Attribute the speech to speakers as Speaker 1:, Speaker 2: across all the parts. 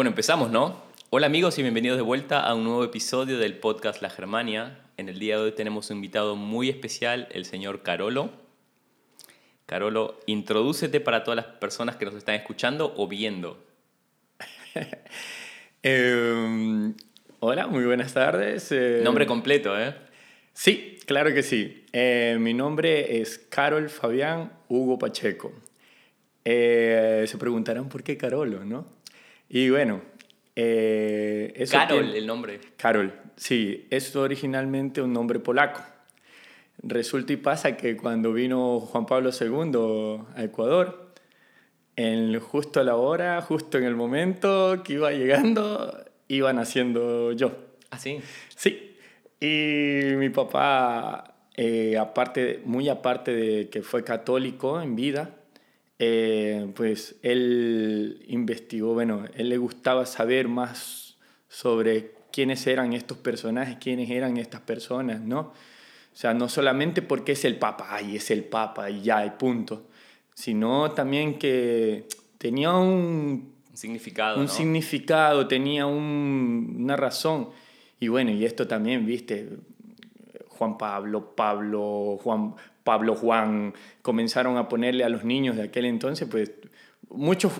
Speaker 1: Bueno, empezamos, ¿no? Hola amigos y bienvenidos de vuelta a un nuevo episodio del podcast La Germania. En el día de hoy tenemos un invitado muy especial, el señor Carolo. Carolo, introdúcete para todas las personas que nos están escuchando o viendo.
Speaker 2: Em, hola, muy buenas tardes.
Speaker 1: Eh, nombre completo, ¿eh?
Speaker 2: Sí, claro que sí. Eh, mi nombre es Carol Fabián Hugo Pacheco. Eh, se preguntarán por qué Carolo, ¿no? Y bueno,
Speaker 1: eh, eso Carol, el nombre.
Speaker 2: Carol, sí, es originalmente un nombre polaco. Resulta y pasa que cuando vino Juan Pablo II a Ecuador, en justo a la hora, justo en el momento que iba llegando, iba naciendo yo.
Speaker 1: ¿Ah, sí?
Speaker 2: Sí. Y mi papá, eh, aparte, muy aparte de que fue católico en vida, eh, pues él investigó, bueno, él le gustaba saber más sobre quiénes eran estos personajes, quiénes eran estas personas, ¿no? O sea, no solamente porque es el Papa, ay, es el Papa y ya, y punto, sino también que tenía un,
Speaker 1: significado.
Speaker 2: Un significado, tenía una razón. Y bueno, y esto también, viste, Juan Pablo, Pablo, Juan, Pablo Juan, comenzaron a ponerle a los niños de aquel entonces, pues muchos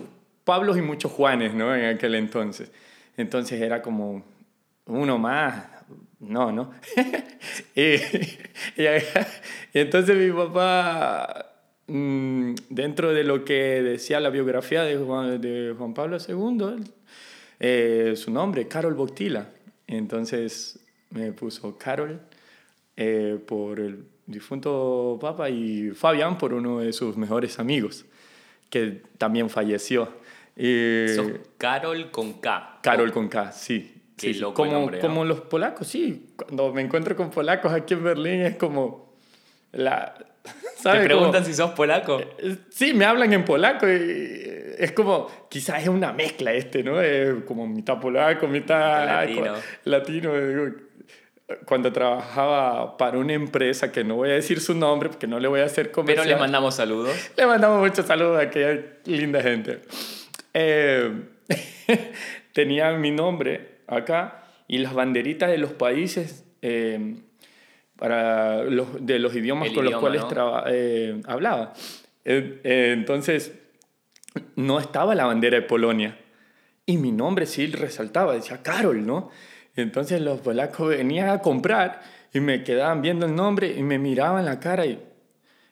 Speaker 2: Pablos y muchos Juanes, ¿no? En aquel entonces. Entonces era como uno más, no, ¿no? y, entonces mi papá, mm, dentro de lo que decía la biografía de Juan, de Juan Pablo II, eh, su nombre, Carol Boctila. Entonces me puso Carol eh, por el difunto Papa y Fabián por uno de sus mejores amigos, que también falleció.
Speaker 1: Carol con K.
Speaker 2: Carol con K, sí.
Speaker 1: sí,
Speaker 2: como, como los polacos, sí. Cuando me encuentro con polacos aquí en Berlín es como... La,
Speaker 1: ¿Te preguntan si sos polaco?
Speaker 2: Eh, sí, me hablan en polaco y es como, quizás es una mezcla este, ¿no? Es como mitad polaco, mitad
Speaker 1: latino.
Speaker 2: latino cuando trabajaba para una empresa que no voy a decir su nombre porque no le voy a hacer comercial.
Speaker 1: Pero le mandamos saludos.
Speaker 2: Le mandamos muchos saludos a aquella linda gente. Eh, tenía mi nombre acá y las banderitas de los países eh, para los, de los idiomas con los cuales eh, hablaba. entonces, no estaba la bandera de Polonia. Y mi nombre sí resaltaba, decía Carol, ¿no? Entonces los polacos venían a comprar y me quedaban viendo el nombre y me miraban la cara y,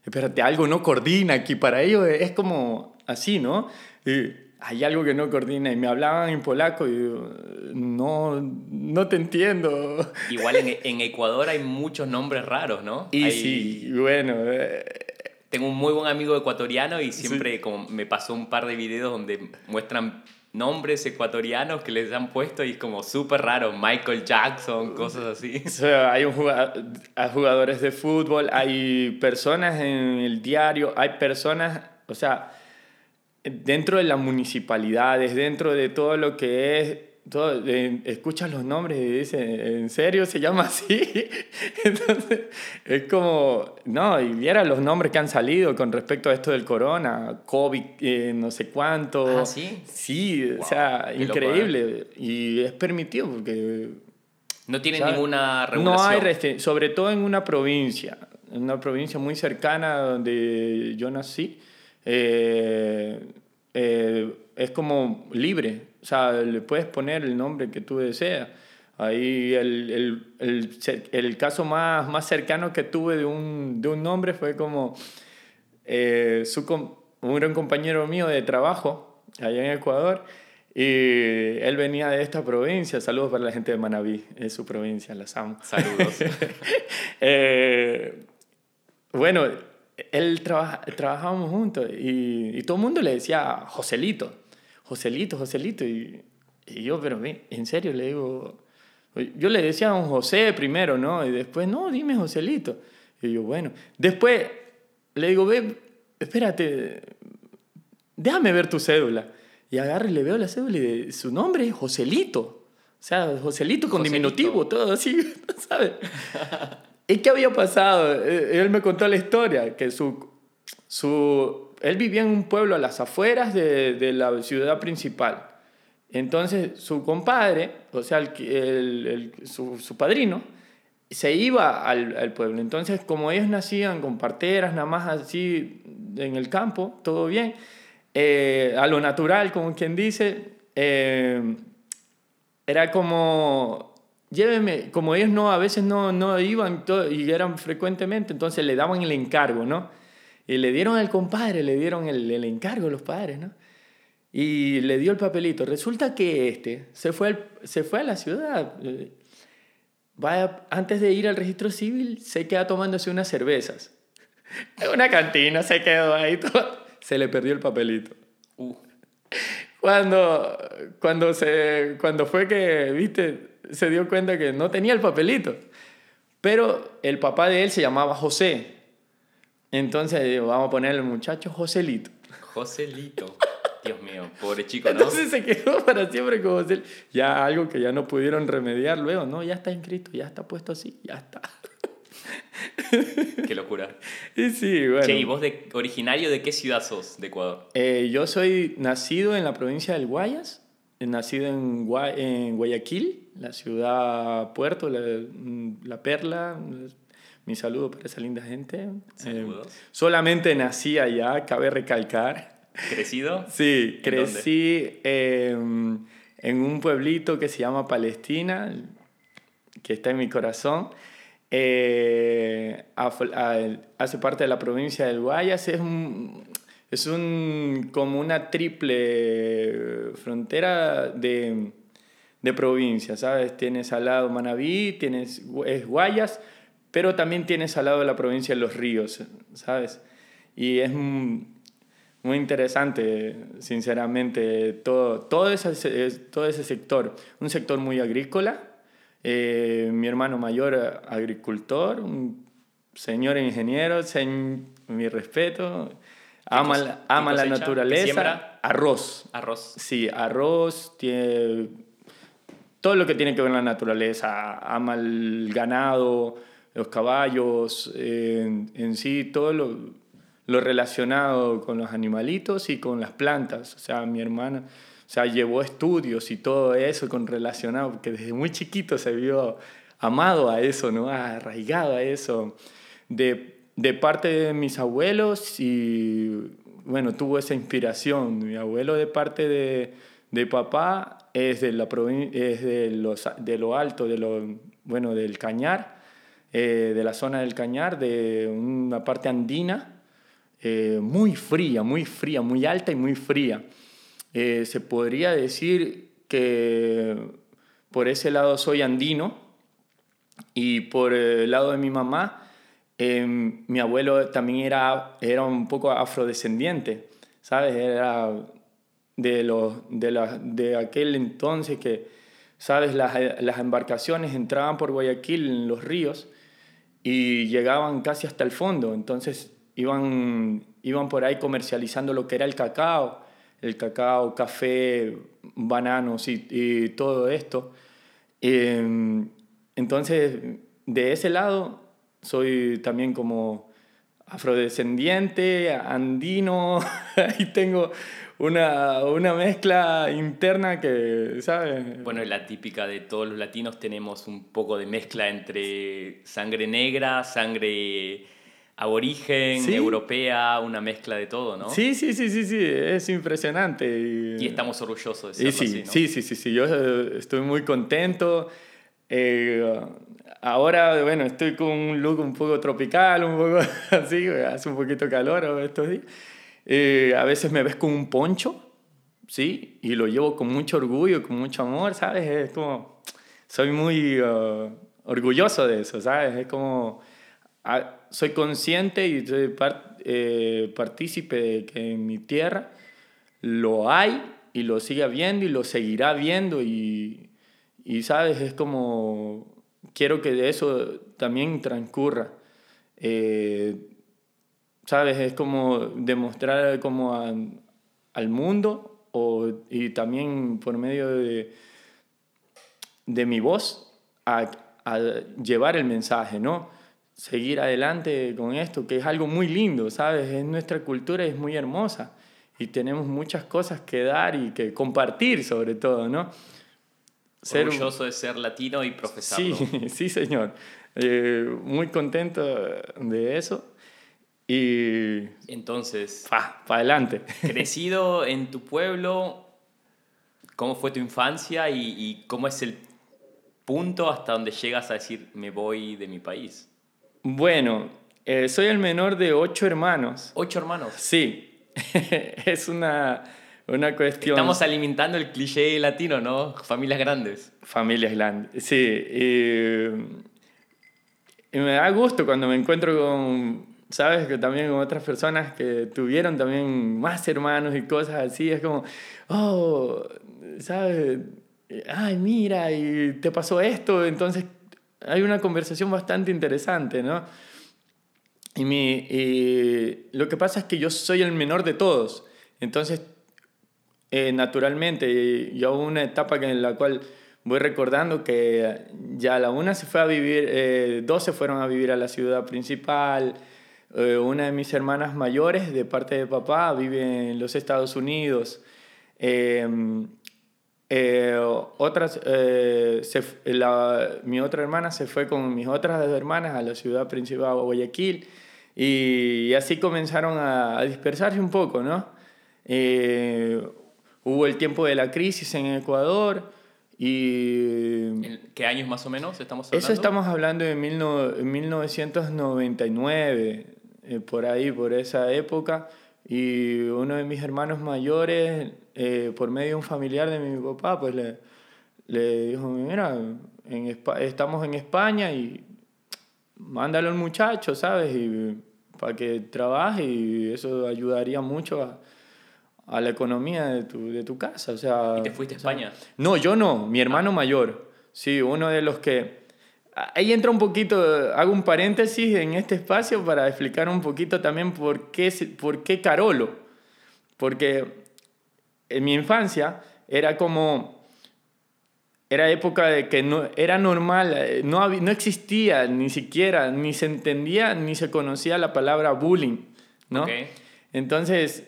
Speaker 2: espérate, algo no coordina aquí. Para ellos es como así, ¿no? Y hay algo que no coordina y me hablaban en polaco y no, no te entiendo.
Speaker 1: Igual en, en, Ecuador hay muchos nombres raros, ¿no?
Speaker 2: Y sí, bueno. Eh,
Speaker 1: Tengo un muy buen amigo ecuatoriano y siempre como me pasó un par de videos donde muestran nombres ecuatorianos que les han puesto y es como súper raro, Michael Jackson, cosas así.
Speaker 2: O sea, hay, un hay jugadores de fútbol, hay personas en el diario, hay personas, o sea, dentro de las municipalidades, dentro de todo lo que es todo, escuchas los nombres y dices, ¿en serio se llama así? Entonces, es como, no, y viera los nombres que han salido con respecto a esto del corona, COVID, eh, no sé cuánto.
Speaker 1: ¿Ah, sí?
Speaker 2: Sí, o sea, increíble. Y es permitido porque...
Speaker 1: No tiene ninguna regulación.
Speaker 2: No hay, sobre todo en una provincia, en una provincia muy cercana donde yo nací, eh, eh, es como libre sea, le puedes poner el nombre que tú deseas. Ahí el, el, el, el caso más, más cercano que tuve de un, de un nombre fue como eh, su, un gran compañero mío de trabajo allá en Ecuador. Y él venía de esta provincia. Saludos para la gente de Manabí, es su provincia, las amo.
Speaker 1: Saludos.
Speaker 2: eh, bueno, él trabaja, trabajábamos juntos y, y todo el mundo le decía Joselito. Joselito, Joselito. Y, y yo, pero en serio, le digo, yo le decía a un José primero, ¿no? Y después, no, dime Joselito. Y yo, bueno, después le digo, ve, espérate, déjame ver tu cédula. Y agarro y le veo la cédula y su nombre es Joselito. O sea, Joselito con diminutivo, todo así, ¿sabes? ¿Y qué había pasado? Eh, él me contó la historia, que su, su él vivía en un pueblo a las afueras de, de la ciudad principal. Entonces su compadre, o sea, el, su, su, padrino, se iba al, al, pueblo. Entonces, como ellos nacían con parteras, nada más así en el campo, todo bien, eh, a lo natural, como quien dice, eh, era como, lléveme, como ellos no, a veces no, no iban todo, y eran frecuentemente, entonces le daban el encargo, ¿no? Y le dieron al compadre, le dieron el, el encargo a los padres, ¿no? Y le dio el papelito. Resulta que este se fue, se fue a la ciudad. Vaya, antes de ir al registro civil, se queda tomándose unas cervezas. En una cantina se quedó ahí todo. Se le perdió el papelito. Uh. Cuando, cuando, se, cuando fue que, viste, se dio cuenta que no tenía el papelito. Pero el papá de él se llamaba José. Entonces vamos a poner al muchacho Joselito.
Speaker 1: Joselito. Dios mío, pobre chico, ¿no?
Speaker 2: Entonces se quedó para siempre como José. Ya algo que ya no pudieron remediar luego, ¿no? Ya está inscrito, ya está puesto así, ya está.
Speaker 1: Qué locura.
Speaker 2: Y sí, bueno.
Speaker 1: Che, ¿y vos de, originario de qué ciudad sos de Ecuador?
Speaker 2: Eh, yo soy nacido en la provincia del Guayas, nacido en, en Guayaquil, la ciudad puerto, la, la perla, mi saludo para esa linda gente.
Speaker 1: Saludos.
Speaker 2: Eh, solamente nací allá, cabe recalcar.
Speaker 1: ¿Crecido?
Speaker 2: Sí, crecí eh, en un pueblito que se llama Palestina, que está en mi corazón. Eh, hace parte de la provincia del Guayas. Es, un, es un, como una triple frontera de, de provincias, ¿sabes? Tienes al lado Manabí, tienes es Guayas, pero también tienes al lado de la provincia Los Ríos, ¿sabes? Y es muy interesante, sinceramente, todo, todo, ese, todo ese sector. Un sector muy agrícola. Eh, mi hermano mayor, agricultor, un señor ingeniero, mi respeto. Ama, la, ama la naturaleza. Arroz.
Speaker 1: Arroz.
Speaker 2: Sí, arroz. Tiene, todo lo que tiene que ver con la naturaleza. Ama el ganado, los caballos, en, en sí, todo lo, lo, relacionado con los animalitos y con las plantas. O sea, mi hermana, o sea, llevó estudios y todo eso con relacionado, porque desde muy chiquito se vio amado a eso, ¿no? Arraigado a eso. De, de parte de mis abuelos y, bueno, tuvo esa inspiración. Mi abuelo de parte de, de papá es de, la es de, los, de lo alto, de lo, bueno, del Cañar eh, de la zona del Cañar, de una parte andina, eh, muy fría, muy fría, muy alta y muy fría. Eh, se podría decir que por ese lado soy andino y por el lado de mi mamá, mi abuelo también era, era un poco afrodescendiente, ¿sabes? Era de, los, de, la, de aquel entonces que, ¿sabes? Las, las embarcaciones entraban por Guayaquil en los ríos y llegaban casi hasta el fondo. Entonces iban, iban por ahí comercializando lo que era el cacao, el cacao, café, bananos y, todo esto. Em, entonces, de ese lado, soy también como afrodescendiente, andino, y tengo una, una mezcla interna que, ¿sabes?
Speaker 1: Bueno, la típica de todos los latinos tenemos un poco de mezcla entre sangre negra, sangre aborigen, europea, una mezcla de todo, ¿no?
Speaker 2: Sí, sí, sí, sí, sí, es impresionante.
Speaker 1: Y, estamos orgullosos de
Speaker 2: ser sí, sí, sí, sí, sí, yo eh, estoy muy contento. Eh, ahora, bueno, estoy con un look un poco tropical, un poco así, hace un poquito calor estos días. Eh, a veces me ves con un poncho, ¿sí? Y lo llevo con mucho orgullo, con mucho amor, ¿sabes? Es como, soy muy uh, orgulloso de eso, ¿sabes? Es como, ah, soy consciente y soy eh, partícipe de que en mi tierra lo hay y lo sigue habiendo y lo seguirá viendo y, y ¿sabes? Es como, quiero que de eso también transcurra. Eh, ¿sabes? Es como demostrar como al mundo o, y también por medio de, de mi voz a, a, llevar el mensaje, ¿no? Seguir adelante con esto, que es algo muy lindo, ¿sabes? Es nuestra cultura es muy hermosa. y tenemos muchas cosas que dar y que compartir sobre todo, ¿no?
Speaker 1: Ser Orgulloso de ser latino y profesarlo.
Speaker 2: Sí, sí señor. Eh, muy contento de eso. Y...
Speaker 1: Entonces...
Speaker 2: Para adelante.
Speaker 1: Crecido en tu pueblo, ¿cómo fue tu infancia y, y cómo es el punto hasta donde llegas a decir me voy de mi país?
Speaker 2: Bueno, eh, soy el menor de ocho hermanos.
Speaker 1: ¿Ocho hermanos?
Speaker 2: Sí, es una, una cuestión...
Speaker 1: Estamos alimentando el cliché latino, ¿no? Familias grandes.
Speaker 2: Familias grandes, sí. Y, y me da gusto cuando me encuentro con, sabes, que también con otras personas que tuvieron también más hermanos y cosas así. Es como, oh, ¿sabes? ay, mira, y te pasó esto, entonces hay una conversación bastante interesante, ¿no? Y, mi, lo que pasa es que yo soy el menor de todos, entonces, eh, naturalmente, yo hubo una etapa en la cual voy recordando que ya la una se fue a vivir, eh, dos se fueron a vivir a la ciudad principal, eh, una de mis hermanas mayores de parte de papá vive en los Estados Unidos. Eh, otras, eh, mi otra hermana se fue con mis otras hermanas a la ciudad principal, de Guayaquil, y, así comenzaron a, dispersarse un poco, ¿no? Eh, hubo el tiempo de la crisis en Ecuador y...
Speaker 1: ¿Qué años más o menos estamos hablando?
Speaker 2: Eso estamos hablando de 1999, por ahí, por esa época, y uno de mis hermanos mayores eh, por medio de un familiar de mi papá, pues le, le dijo, mira, en estamos en España y mándalo al muchacho, ¿sabes? Y, para que trabaje y eso ayudaría mucho a, a la economía de tu, de tu, casa. O sea,
Speaker 1: ¿Y te fuiste a España?
Speaker 2: no, yo no, mi hermano mayor. Sí, uno de los que... Ahí entra un poquito, hago un paréntesis en este espacio para explicar un poquito también por qué, por qué Carolo. Porque en mi infancia era como, era época de que no, era normal, eh, no, no existía ni siquiera, ni se entendía, ni se conocía la palabra bullying, ¿no? Entonces,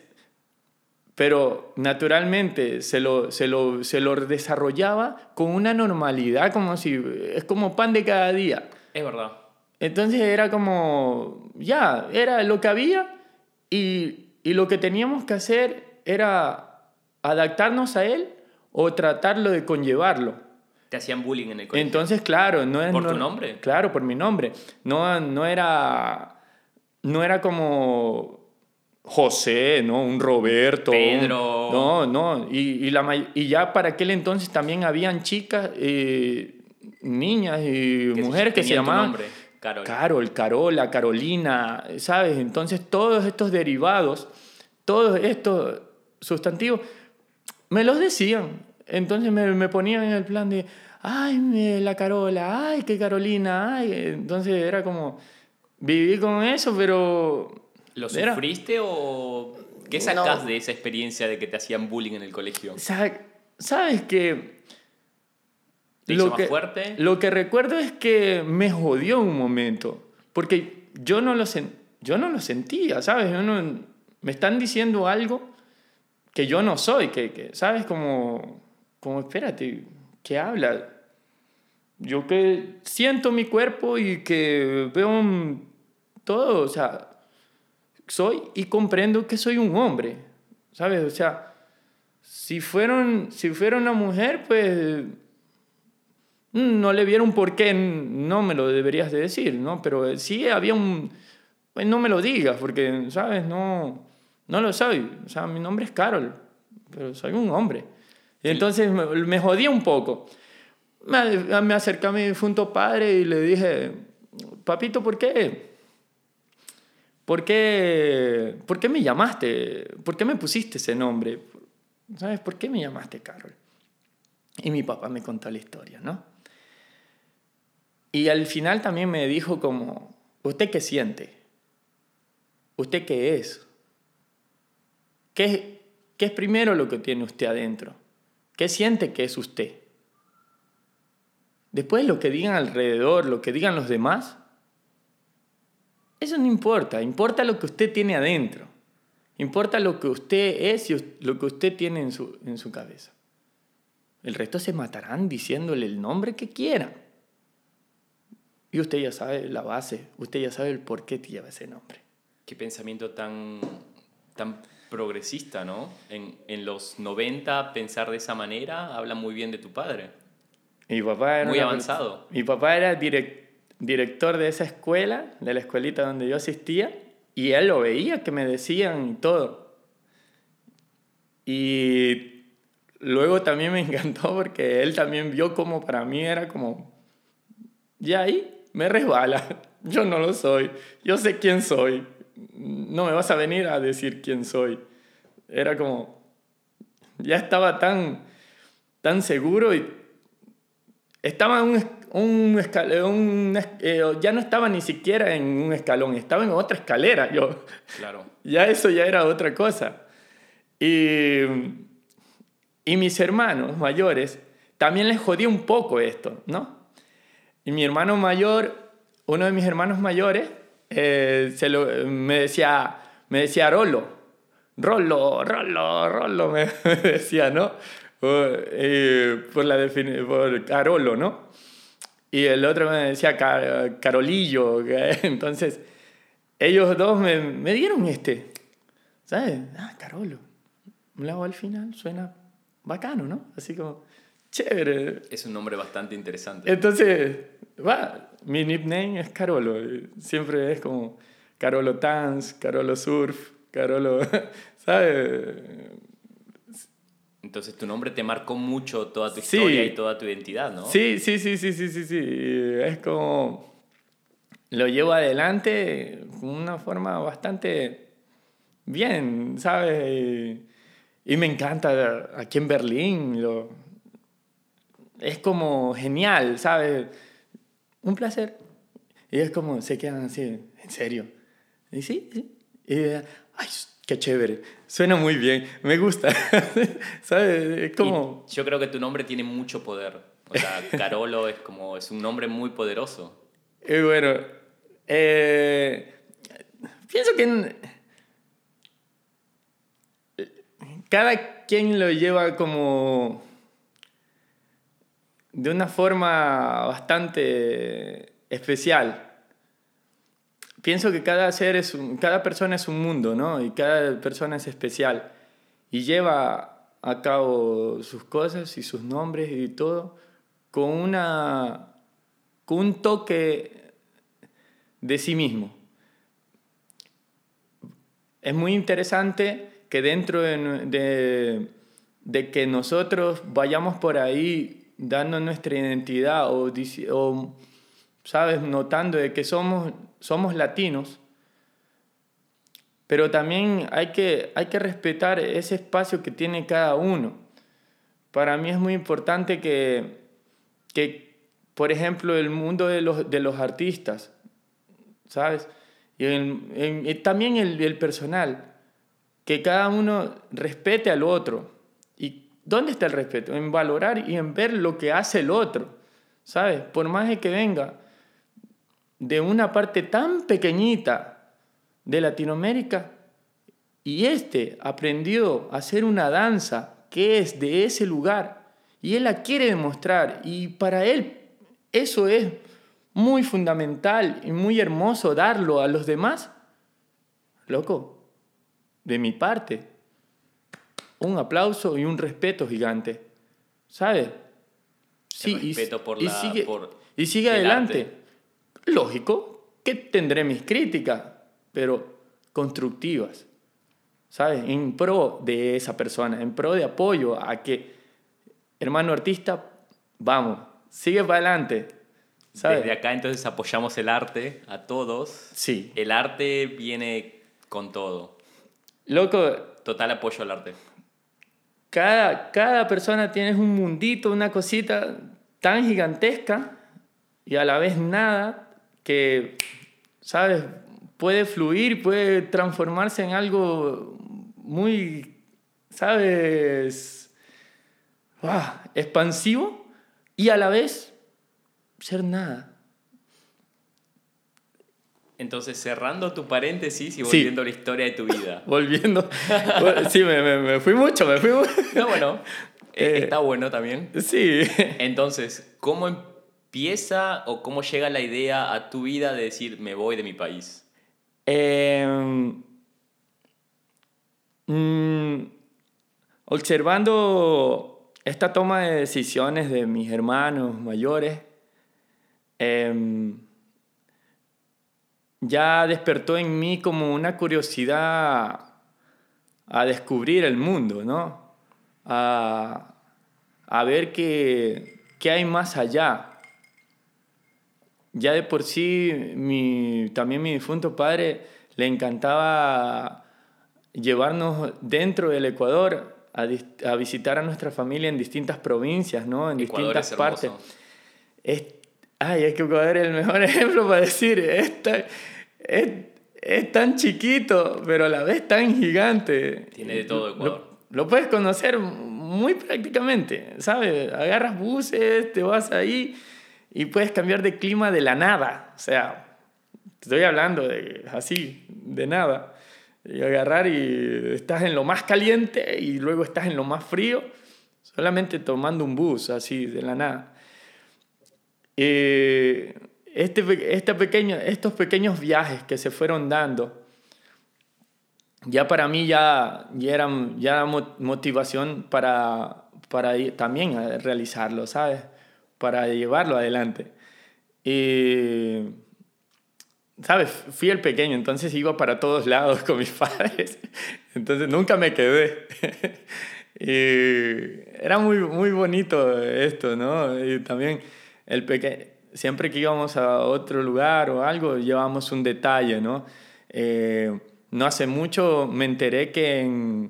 Speaker 2: pero naturalmente se lo, se, lo, se lo desarrollaba con una normalidad, como si, es como pan de cada día.
Speaker 1: Es verdad.
Speaker 2: Entonces era como, ya, era lo que había y, y lo que teníamos que hacer era adaptarnos a él o tratarlo de conllevarlo.
Speaker 1: ¿Te hacían bullying en el colegio?
Speaker 2: Entonces, claro, no es...
Speaker 1: ¿Por tu nombre?
Speaker 2: Claro, por mi nombre. No, no era... No era como José, ¿no? Un Roberto.
Speaker 1: Pedro.
Speaker 2: no, no. Y, y, la, y ya para aquel entonces también habían chicas, eh, niñas y mujeres que se llamaban...
Speaker 1: Carol,
Speaker 2: Carola, Carolina, ¿sabes? Entonces todos estos derivados, todos estos sustantivos me los decían. Entonces me, me ponían en el plan de, ay, la Carola, ay, qué Carolina, ay. Entonces era como, viví con eso, pero...
Speaker 1: ¿Lo sufriste o qué sacas de esa experiencia de que te hacían bullying en el colegio?
Speaker 2: ¿Sabes qué?
Speaker 1: ¿Te lo que, fuerte?
Speaker 2: Lo que recuerdo es que me jodió un momento, porque yo no lo, yo no lo sentía, ¿sabes? me están diciendo algo que yo no soy, que, que ¿sabes? Como, como, espérate, ¿qué habla? Yo que siento mi cuerpo y que veo todo, o sea, soy y comprendo que soy un hombre, ¿sabes? O sea, si fueron, si fuera una mujer, pues no le vieron por qué no me lo deberías de decir, ¿no? Pero sí había un... Pues no me lo digas, porque, ¿sabes? No no lo soy. O sea, mi nombre es Carol, pero soy un hombre. Y entonces me, me jodía un poco. Me, me acerqué a mi difunto padre y le dije, papito, ¿por qué? ¿Por qué, ¿Por qué me llamaste? ¿Por qué me pusiste ese nombre? ¿Sabes por qué me llamaste Carol? Y mi papá me contó la historia, ¿no? Y al final también me dijo como, ¿usted qué siente? ¿Usted qué es? ¿Qué, ¿Qué es primero lo que tiene usted adentro? ¿Qué siente que es usted? Después lo que digan alrededor, lo que digan los demás, eso no importa, importa lo que usted tiene adentro. Importa lo que usted es y lo que usted tiene en su, en su cabeza. El resto se matarán diciéndole el nombre que quieran. Y usted ya sabe la base, usted ya sabe el por qué lleva ese nombre.
Speaker 1: Qué pensamiento tan, tan progresista, ¿no? En, en los 90 pensar de esa manera habla muy bien de tu padre.
Speaker 2: Mi papá era
Speaker 1: muy avanzado.
Speaker 2: Mi papá era direc- director de esa escuela, de la escuelita donde yo asistía, y él lo veía, que me decían todo. Y luego también me encantó porque él también vio como para mí era como, ya ahí me resbala, yo no lo soy, yo sé quién soy, no me vas a venir a decir quién soy. Era como, ya estaba tan, tan seguro y estaba en un, un escalón, eh, ya no estaba ni siquiera en un escalón, estaba en otra escalera yo.
Speaker 1: Claro.
Speaker 2: Ya eso ya era otra cosa. Y, y mis hermanos mayores también les jodía un poco esto, ¿no? Y mi hermano mayor, uno de mis hermanos mayores, eh, se lo, me decía, me decía Rolo, Rolo, Rolo, Rolo, me, me decía, ¿no? Por, eh, por la por Carolo, ¿no? Y el otro me decía Ca- Carolillo, entonces ellos dos me, me dieron este, ¿sabes? Ah, Carolo. Luego al final suena bacano, ¿no? Así como, chévere.
Speaker 1: Es un nombre bastante interesante.
Speaker 2: Entonces, va, mi nickname es Carolo. Siempre es como Carolo Dance, Carolo Surf, Carolo, ¿sabes?
Speaker 1: Entonces tu nombre te marcó mucho toda tu
Speaker 2: Sí.
Speaker 1: historia y toda tu identidad, ¿no?
Speaker 2: Sí, sí, sí, sí, sí, sí, sí. Es como, lo llevo adelante con una forma bastante bien, ¿sabes? Y, y me encanta aquí en Berlín. Lo, es como genial, ¿sabes? Un placer. Y es como, se quedan así, ¿en serio? Y sí, sí. Y, ay, qué chévere. Suena muy bien, me gusta. ¿Sabes? Es como...
Speaker 1: Y yo creo que tu nombre tiene mucho poder. O sea, Carolo es como, es un nombre muy poderoso.
Speaker 2: Y bueno, eh, pienso que en- cada quien lo lleva como de una forma bastante especial. Pienso que cada ser es un- cada persona es un mundo, ¿no? Y cada persona es especial y lleva a cabo sus cosas y sus nombres y todo con una con un toque de sí mismo. Es muy interesante que dentro de, de- de que nosotros vayamos por ahí dando nuestra identidad o, o, ¿sabes? Notando de que somos, somos latinos, pero también hay que, hay que respetar ese espacio que tiene cada uno. Para mí es muy importante que, que por ejemplo, el mundo de los, de los artistas, ¿sabes? Y, también el, el personal, que cada uno respete al otro. ¿Y dónde está el respeto? En valorar y en ver lo que hace el otro, ¿sabes? Por más de que venga de una parte tan pequeñita de Latinoamérica y este aprendió a hacer una danza que es de ese lugar y él la quiere demostrar y para él eso es muy fundamental y muy hermoso darlo a los demás. Loco, de mi parte, un aplauso y un respeto gigante. ¿Sabes?
Speaker 1: El respeto por
Speaker 2: y
Speaker 1: la-
Speaker 2: sigue,
Speaker 1: por
Speaker 2: y sigue
Speaker 1: el
Speaker 2: adelante.
Speaker 1: arte.
Speaker 2: Lógico que tendré mis críticas, pero constructivas. ¿Sabes? En pro de esa persona, en pro de apoyo a que, hermano artista, vamos, sigue para adelante. ¿Sabes?
Speaker 1: Desde acá entonces apoyamos el arte a todos.
Speaker 2: Sí.
Speaker 1: El arte viene con todo.
Speaker 2: Loco,
Speaker 1: Total apoyo al arte.
Speaker 2: cada, cada persona tiene un mundito, una cosita tan gigantesca y a la vez nada que, ¿sabes? Puede fluir, puede transformarse en algo muy, ¿sabes? Expansivo y a la vez ser nada.
Speaker 1: Entonces, cerrando tu paréntesis y volviendo a la historia de tu vida.
Speaker 2: volviendo. sí, me, me, me, fui mucho, me fui mucho.
Speaker 1: No, bueno, eh, está bueno también.
Speaker 2: Sí.
Speaker 1: Entonces, ¿cómo empieza o cómo llega la idea a tu vida de decir, me voy de mi país?
Speaker 2: Eh, observando esta toma de decisiones de mis hermanos mayores, em, ya despertó en mí como una curiosidad a descubrir el mundo, ¿no? A, a ver qué, qué, hay más allá. Ya de por sí, mi, también mi difunto padre le encantaba llevarnos dentro del Ecuador a, a, visitar a nuestra familia en distintas provincias, ¿no? En distintas partes. Es, ay, es que Ecuador es el mejor ejemplo para decir, es, es, es, tan chiquito, pero a la vez tan gigante.
Speaker 1: Tiene de todo Ecuador.
Speaker 2: Lo, lo puedes conocer muy prácticamente, ¿sabes? Agarras buses, te vas ahí y puedes cambiar de clima de la nada. O sea, estoy hablando de así, de nada y agarrar y estás en lo más caliente y luego estás en lo más frío, solamente tomando un bus así de la nada. Eh, este, este pequeño, estos pequeños viajes que se fueron dando, ya para mí ya, ya eran ya motivación para, para también realizarlo, ¿sabes? Para llevarlo adelante. Y ¿sabes? Fui el pequeño, entonces iba para todos lados con mis padres, entonces nunca me quedé. y era muy, muy bonito esto, ¿no? Y también el pequeño, siempre que íbamos a otro lugar o algo, llevábamos un detalle, ¿no? Eh, no hace mucho me enteré que en,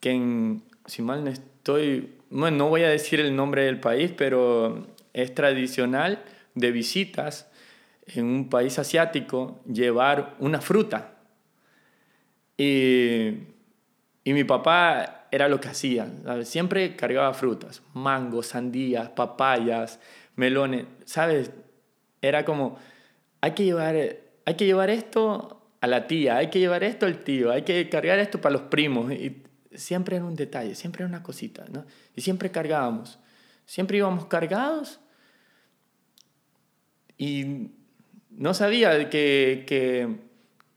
Speaker 2: que en, si mal no estoy, bueno, no voy a decir el nombre del país, pero es tradicional de visitas en un país asiático llevar una fruta. Y, y mi papá era lo que hacía, siempre cargaba frutas, mangos, sandías, papayas, melones, ¿sabes? Era como, hay que llevar, hay que llevar esto a la tía, hay que llevar esto al tío, hay que cargar esto para los primos. Y siempre era un detalle, siempre era una cosita, ¿no? Y siempre cargábamos, siempre íbamos cargados y no sabía que, que,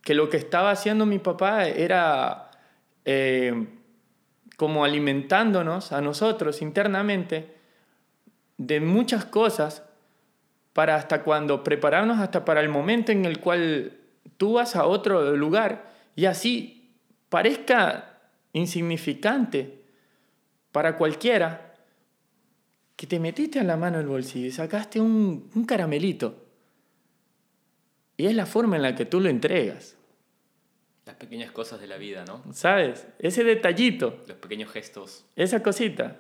Speaker 2: que, lo que estaba haciendo mi papá era eh, como alimentándonos a nosotros internamente de muchas cosas para hasta cuando prepararnos hasta para el momento en el cual tú vas a otro lugar y así parezca insignificante para cualquiera que te metiste en la mano el bolsillo y sacaste un, un caramelito y es la forma en la que tú lo entregas.
Speaker 1: Las pequeñas cosas de la vida, ¿no?
Speaker 2: ¿Sabes? Ese detallito.
Speaker 1: Los pequeños gestos.
Speaker 2: Esa cosita.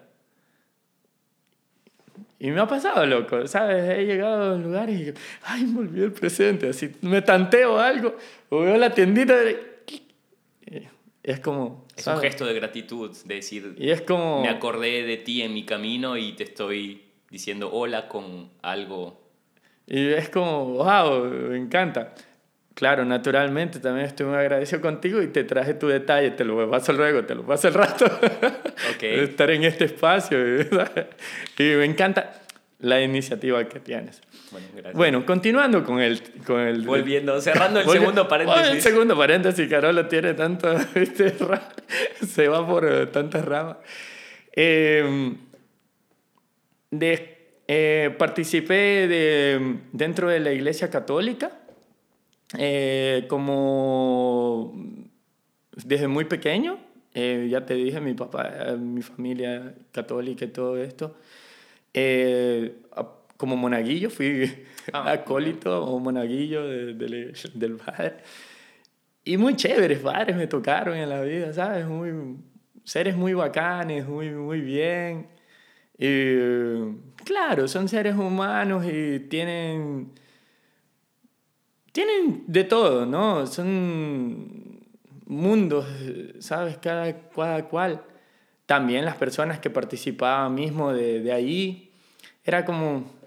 Speaker 2: Y me ha pasado, loco, ¿sabes? He llegado a lugares y ay, me olvidé el presente. Así me tanteo algo, o veo la tiendita. Es como.
Speaker 1: Es un gesto de gratitud, de decir.
Speaker 2: Y es como.
Speaker 1: Me acordé de ti en mi camino y te estoy diciendo hola con algo
Speaker 2: y es como, wow, me encanta. Claro, naturalmente también estoy muy agradecido contigo y te traje tu detalle, te lo paso luego, te lo paso el rato. Okay. estar en este espacio. Y me encanta la iniciativa que tienes.
Speaker 1: Bueno, gracias.
Speaker 2: Bueno, continuando con el... Con el
Speaker 1: Volviendo, cerrando el segundo paréntesis.
Speaker 2: el segundo paréntesis, Carola tiene tanto... Se va por eh, tantas ramas. Eh, de eh, participé de, dentro de la Iglesia Católica eh, como desde muy pequeño. Eh, ya te dije, mi papá, mi familia católica y todo esto. Como monaguillo, fui ah, acólito o monaguillo del padre. Y muy chéveres padres me tocaron en la vida, ¿sabes? Muy, seres muy bacanes, muy, muy bien. Y claro, son seres humanos y tienen, tienen de todo, ¿no? Son mundos, ¿sabes? Cada, cada cual. También las personas que participaban mismo de, de ahí, era como,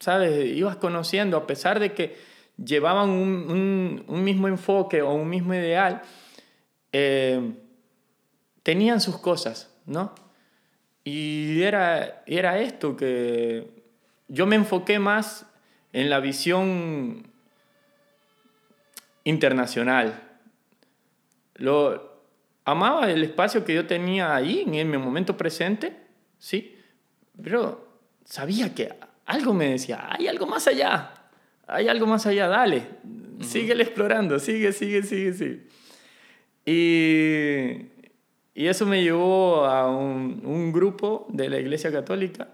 Speaker 2: ¿sabes? Ibas conociendo, a pesar de que llevaban un, un, un mismo enfoque o un mismo ideal, eh, tenían sus cosas, ¿no? Y era, era esto que yo me enfoqué más en la visión internacional. Lo, amaba el espacio que yo tenía ahí, en mi momento presente, ¿sí? Pero sabía que algo me decía, hay algo más allá, hay algo más allá, dale, sigue explorando, sigue, sigue, sigue, sigue. Y, y eso me llevó a un, un, grupo de la Iglesia Católica,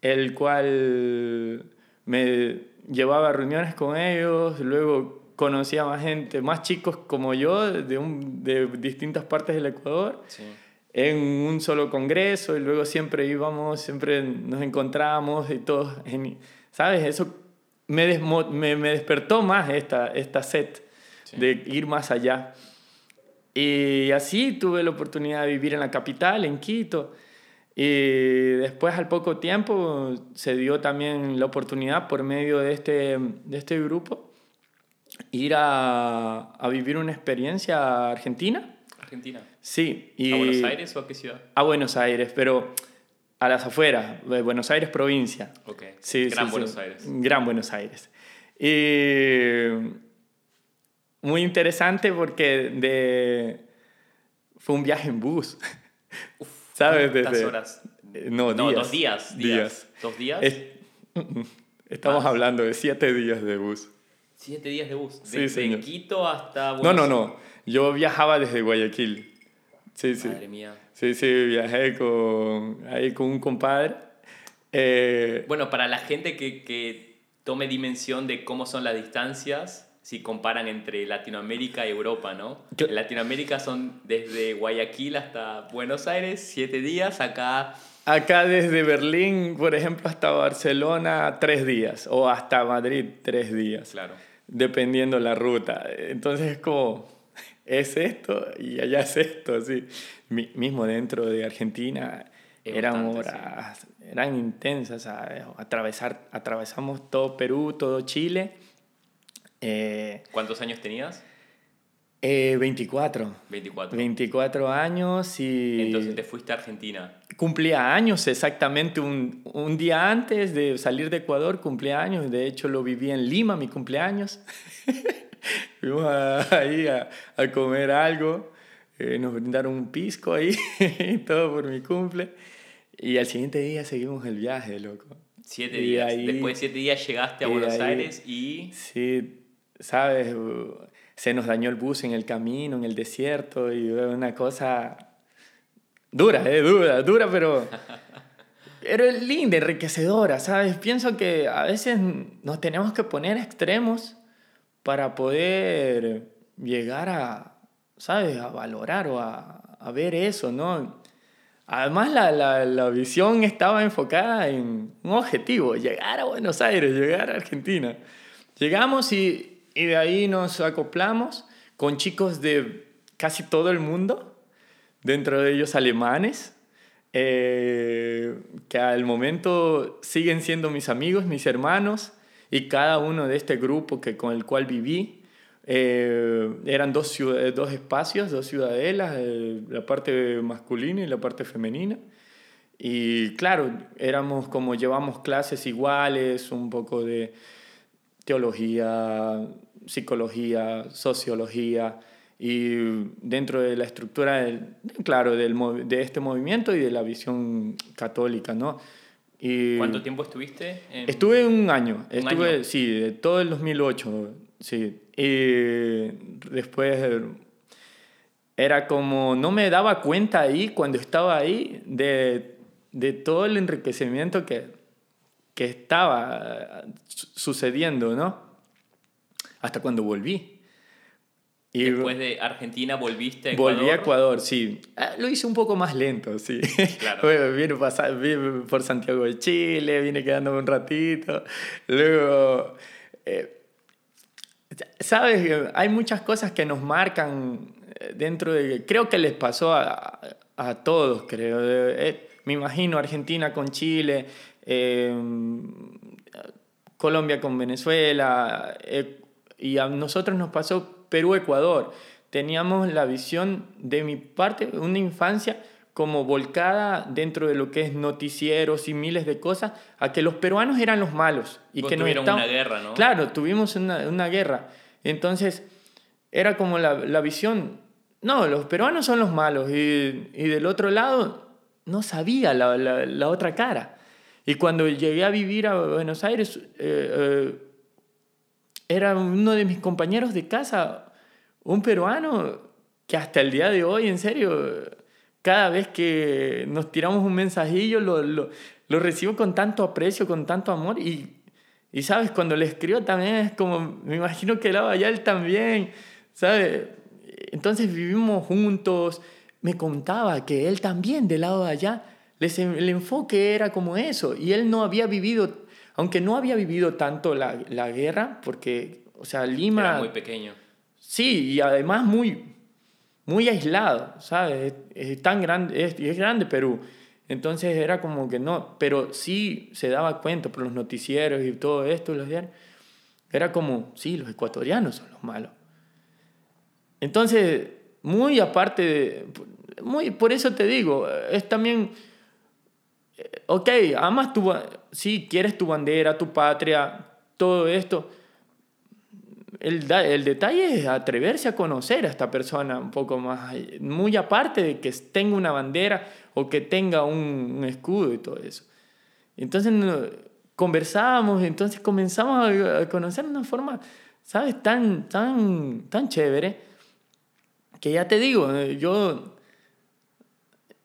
Speaker 2: el cual me llevaba a reuniones con ellos, luego conocía más gente, más chicos como yo, de, un, de distintas partes del Ecuador, sí. En un solo congreso, y luego siempre íbamos, siempre nos encontrábamos y todos, ¿sabes? Eso me, me, me, despertó más esta, esta sed sí. de ir más allá. Y así tuve la oportunidad de vivir en la capital, en Quito. Y después, al poco tiempo, se dio también la oportunidad por medio de este, de este grupo ir a, a vivir una experiencia a Argentina.
Speaker 1: Argentina.
Speaker 2: Sí.
Speaker 1: Y, ¿A Buenos Aires o a qué ciudad?
Speaker 2: A Buenos Aires, pero a las afueras, Buenos Aires provincia.
Speaker 1: Ok.
Speaker 2: Sí,
Speaker 1: Gran
Speaker 2: sí,
Speaker 1: Buenos
Speaker 2: sí.
Speaker 1: Aires.
Speaker 2: Gran Buenos Aires. Y muy interesante porque de, fue un viaje en bus.
Speaker 1: Uf,
Speaker 2: ¿Sabes?
Speaker 1: ¿Cuántas
Speaker 2: Desde,
Speaker 1: horas?
Speaker 2: No,
Speaker 1: No,
Speaker 2: días.
Speaker 1: dos días.
Speaker 2: Días.
Speaker 1: ¿Dos días?
Speaker 2: Es- estamos
Speaker 1: Más.
Speaker 2: hablando de siete días de bus.
Speaker 1: Siete días de bus.
Speaker 2: Sí,
Speaker 1: Desde
Speaker 2: señor.
Speaker 1: Quito hasta...
Speaker 2: No,
Speaker 1: Buenos-
Speaker 2: no, no. Yo viajaba desde Guayaquil. Sí, sí.
Speaker 1: Madre mía.
Speaker 2: Sí, sí, viajé con, ahí con un compadre. Eh,
Speaker 1: Bueno, para la gente que, que tome dimensión de cómo son las distancias, si comparan entre Latinoamérica y Europa, ¿no?
Speaker 2: Cl-
Speaker 1: En Latinoamérica son desde Guayaquil hasta Buenos Aires, siete días, acá
Speaker 2: acá desde Berlín, por ejemplo, hasta Barcelona, tres días. O hasta Madrid, tres días.
Speaker 1: Claro.
Speaker 2: Dependiendo la ruta. Entonces es como, es esto y allá es esto, sí. Mi- mismo dentro de Argentina
Speaker 1: Es
Speaker 2: eran
Speaker 1: bastante,
Speaker 2: horas, eran intensas. ¿sabes? Atravesar, atravesamos todo Perú, todo Chile. Eh,
Speaker 1: ¿Cuántos años tenías?
Speaker 2: eh, 24.
Speaker 1: 24.
Speaker 2: 24 años y
Speaker 1: Entonces te fuiste a Argentina.
Speaker 2: cumplía años exactamente un, un día antes de salir de Ecuador, cumplía años. De hecho, lo viví en Lima, mi cumpleaños. Fuimos a- ahí a, a comer algo. eh, nos brindaron un pisco ahí todo por mi cumple. Y al siguiente día seguimos el viaje, loco.
Speaker 1: Siete
Speaker 2: Y
Speaker 1: días.
Speaker 2: ahí-
Speaker 1: Después de siete días llegaste a Buenos
Speaker 2: ahí-
Speaker 1: Aires y...
Speaker 2: Sí, sabes, se nos dañó el bus en el camino, en el desierto, y una cosa dura, eh, dura, dura, pero era linda, enriquecedora, ¿sabes? Pienso que a veces nos tenemos que poner extremos para poder llegar a, ¿sabes? A valorar o a, a ver eso, ¿no? Además, la, la, la visión estaba enfocada en un objetivo, llegar a Buenos Aires, llegar a Argentina. Llegamos y, y de ahí nos acoplamos con chicos de casi todo el mundo, dentro de ellos alemanes, eh, que al momento siguen siendo mis amigos, mis hermanos, y cada uno de este grupo que, con el cual viví, eh, eran dos, dos espacios, dos ciudadelas, eh, la parte masculina y la parte femenina. Y claro, éramos como llevamos clases iguales, un poco de teología, psicología, sociología, y dentro de la estructura, del, claro, del, de este movimiento y de la visión católica, ¿no? Y
Speaker 1: ¿Cuánto tiempo estuviste? En...
Speaker 2: Estuve un año,
Speaker 1: ¿Un
Speaker 2: estuve,
Speaker 1: año?
Speaker 2: sí, todo el 2008, sí. Y después era como, no me daba cuenta ahí, cuando estaba ahí, de, de todo el enriquecimiento que, que estaba su- sucediendo, ¿no? Hasta cuando volví. Y
Speaker 1: Después de Argentina volviste a Ecuador.
Speaker 2: Volví a Ecuador, sí. Ah, Lo hice un poco más lento, sí.
Speaker 1: Claro.
Speaker 2: Bueno, vine, pasa- vine por Santiago de Chile, vine quedándome un ratito. Luego, eh, sabes, hay muchas cosas que nos marcan eh, dentro de... Creo que les pasó a, a todos, creo. Eh, me imagino Argentina con Chile, eh, Colombia con Venezuela, y a nosotros nos pasó Perú-Ecuador. Teníamos la visión de mi parte, una infancia como volcada dentro de lo que es noticieros y miles de cosas, a que los peruanos eran los malos. Y que
Speaker 1: tuvieron
Speaker 2: estaban...
Speaker 1: una guerra, ¿no?
Speaker 2: Claro, tuvimos una, una guerra. Entonces, era como la, la, visión, no, los peruanos son los malos y, y del otro lado no sabía la, la, la, otra cara. Y cuando llegué a vivir a Buenos Aires, eh, eh, era uno de mis compañeros de casa, un peruano que hasta el día de hoy, en serio, cada vez que nos tiramos un mensajillo, lo, lo, lo recibo con tanto aprecio, con tanto amor. Y, y, ¿sabes? Cuando le escribo también es como, me imagino que lado allá él también, ¿sabes? Entonces vivimos juntos. Me contaba que él también, del lado de allá, les, el enfoque era como eso. Y él no había vivido, aunque no había vivido tanto la, la guerra, porque, o sea, Lima...
Speaker 1: Era muy pequeño.
Speaker 2: Sí, y además muy, muy aislado, ¿sabes? Es, es tan grande, es, es, grande Perú. Entonces era como que no, pero sí se daba cuenta por los noticieros y todo esto, los diarios. Era como, sí, los ecuatorianos son los malos. Entonces, muy aparte de, muy, por eso te digo, es también, ok, amas tu, sí, quieres tu bandera, tu patria, todo esto, el, el, detalle es atreverse a conocer a esta persona un poco más, muy aparte de que tenga una bandera o que tenga un, un escudo y todo eso. Entonces conversábamos, entonces comenzamos a conocer de una forma, ¿sabes? Tan, tan, tan chévere, que ya te digo, yo,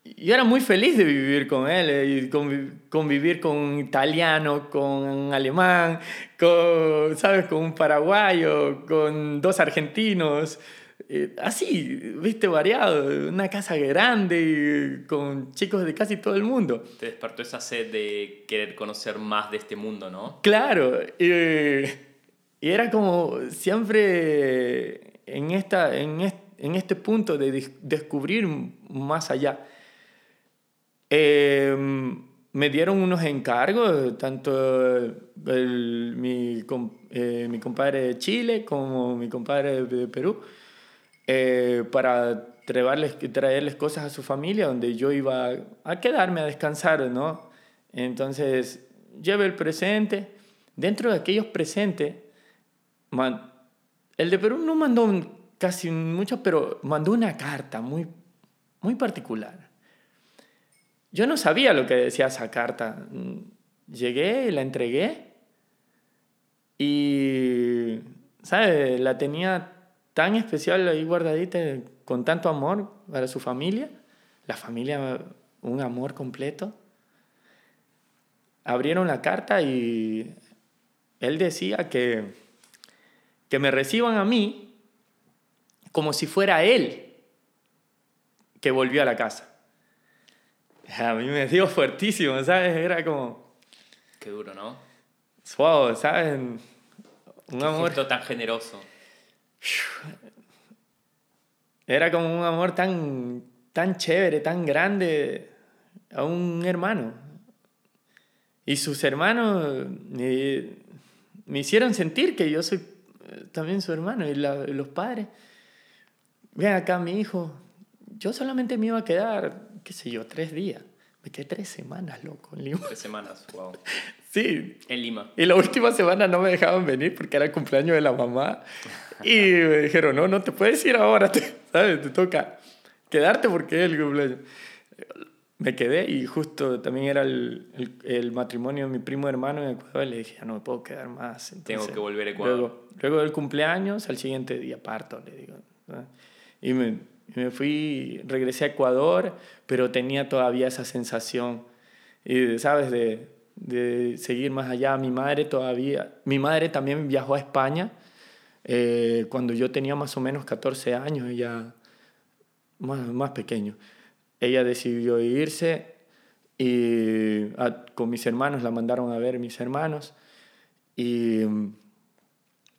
Speaker 2: yo era muy feliz de vivir con él, y convivir con un italiano, con un alemán, con, ¿sabes? Con un paraguayo, con dos argentinos, así, viste, variado, una casa grande con chicos de casi todo el mundo.
Speaker 1: Te despertó esa sed de querer conocer más de este mundo, ¿no?
Speaker 2: Claro, y, y era como siempre en, esta, en, este, en este punto de descubrir más allá. Eh, me dieron unos encargos, tanto mi, eh, mi compadre de Chile como mi compadre de Perú, eh, para traerles, traerles cosas a su familia donde yo iba a quedarme a descansar, ¿no? Entonces, llevé el presente. Dentro de aquellos presentes, el de Perú no mandó casi mucho, pero mandó una carta muy, muy particular. Yo no sabía lo que decía esa carta. Llegué, la entregué y, ¿sabes? La tenía tan especial ahí guardadita, con tanto amor para su familia. La familia, un amor completo. Abrieron la carta y él decía que, que me reciban a mí como si fuera él que volvió a la casa. A mí me dio fuertísimo, ¿sabes? Era como...
Speaker 1: Qué duro, ¿no?
Speaker 2: Suave, ¿sabes?
Speaker 1: Un Qué amor... tan generoso.
Speaker 2: Era como un amor tan, tan chévere, tan grande a un hermano. Y sus hermanos me, me hicieron sentir que yo soy también su hermano y la, los padres. Ven acá, mi hijo. Yo solamente me iba a quedar, qué sé yo, tres días. Me quedé tres semanas, loco, en Lima.
Speaker 1: Tres semanas, wow.
Speaker 2: Sí.
Speaker 1: En Lima.
Speaker 2: Y la última semana no me dejaban venir porque era el cumpleaños de la mamá. Y me dijeron, no, no te puedes ir ahora, te, ¿sabes? Te toca quedarte porque es el cumpleaños. Me quedé y justo también era el, el, el matrimonio de mi primo hermano en Ecuador. Le dije, no me puedo quedar más.
Speaker 1: Entonces, Tengo que volver a Ecuador.
Speaker 2: Luego, luego del cumpleaños, al siguiente día parto, le digo. ¿sabes? Y me, me fui, regresé a Ecuador, pero tenía todavía esa sensación, y, ¿sabes? De, de seguir más allá. Mi madre todavía, mi madre también viajó a España eh, cuando yo tenía más o menos 14 años, ella más, más pequeño. Ella decidió irse y a, con mis hermanos la mandaron a ver mis hermanos y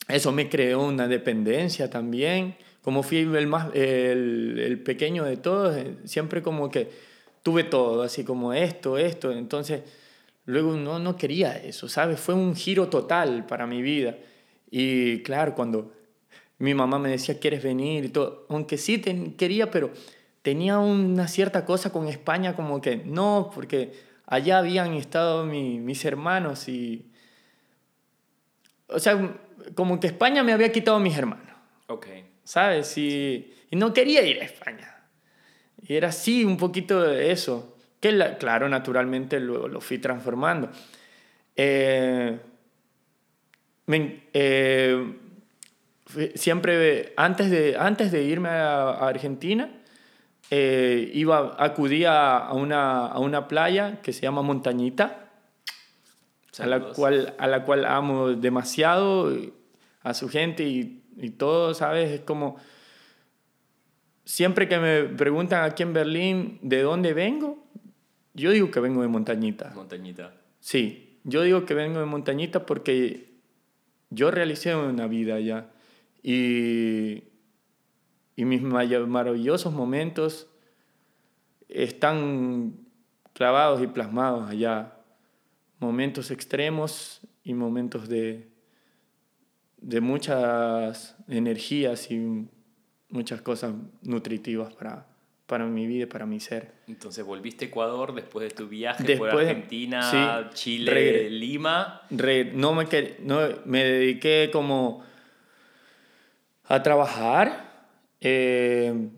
Speaker 2: eso me creó una dependencia también. Como fui el, más, el, el pequeño de todos, siempre como que tuve todo, así como esto, esto. Entonces, luego no, no quería eso, ¿sabes? Fue un giro total para mi vida. Y claro, cuando mi mamá me decía, ¿quieres venir? Y todo, aunque sí quería, pero tenía una cierta cosa con España como que no, porque allá habían estado mis hermanos y... O sea, como que España me había quitado mis hermanos.
Speaker 1: Ok.
Speaker 2: ¿Sabes? Y, y no quería ir a España. Y era así un poquito de eso. Que la, claro, naturalmente lo, lo fui transformando. Eh, eh, siempre, antes de, antes de irme a, Argentina, eh, iba, acudía a una, a una playa que se llama Montañita, a la, cual, a la cual amo demasiado, a su gente y, y todo, ¿sabes? Es como siempre que me preguntan aquí en Berlín de dónde vengo, yo digo que vengo de Montañita.
Speaker 1: Montañita.
Speaker 2: Sí, yo digo que vengo de Montañita porque yo realicé una vida allá y, y mis maravillosos momentos están clavados y plasmados allá. Momentos extremos y momentos de, de muchas energías y muchas cosas nutritivas para, para mi vida y para mi ser.
Speaker 1: Entonces volviste a Ecuador después de tu viaje por Argentina, Chile, Lima.
Speaker 2: no, me, no me dediqué como a trabajar. Eh,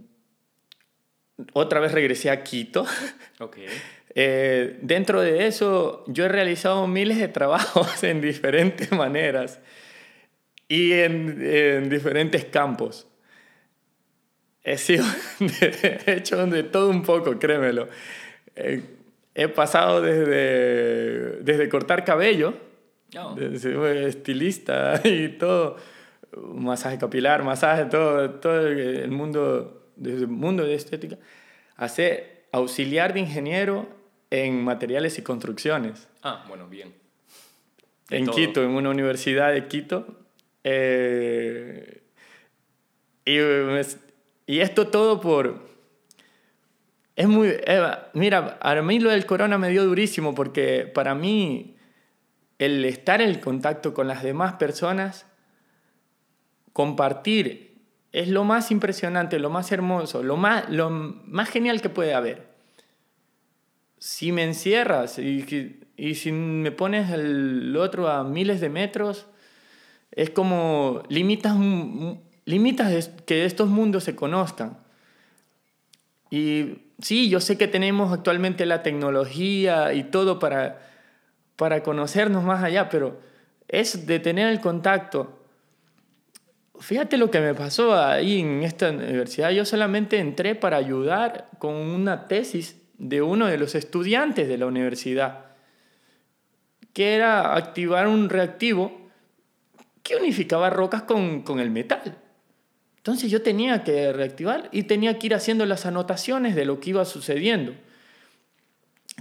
Speaker 2: otra vez regresé a Quito.
Speaker 1: Okay.
Speaker 2: Eh, dentro de eso, yo he realizado miles de trabajos en diferentes maneras y en, en diferentes campos. He sido, de hecho, de todo un poco, créemelo. Eh, he pasado desde, desde cortar cabello, oh. desde estilista y todo, masaje capilar, masaje, todo, todo el mundo, desde el mundo de estética, a ser auxiliar de ingeniero en materiales y construcciones.
Speaker 1: Ah, bueno, bien.
Speaker 2: en Quito, en una universidad de Quito. Eh, y me, y esto todo por... Es muy... Eva, mira, a mí lo del corona me dio durísimo porque para mí el estar en contacto con las demás personas, compartir, es lo más impresionante, lo más hermoso, lo más, lo más genial que puede haber. Si me encierras y, y si me pones el otro a miles de metros, es como limitas limitas que estos mundos se conozcan. Y sí, yo sé que tenemos actualmente la tecnología y todo para, para conocernos más allá, pero es de tener el contacto. Fíjate lo que me pasó ahí en esta universidad. Yo solamente entré para ayudar con una tesis de uno de los estudiantes de la universidad, que era activar un reactivo que unificaba rocas con, con el metal. Entonces yo tenía que reactivar y tenía que ir haciendo las anotaciones de lo que iba sucediendo.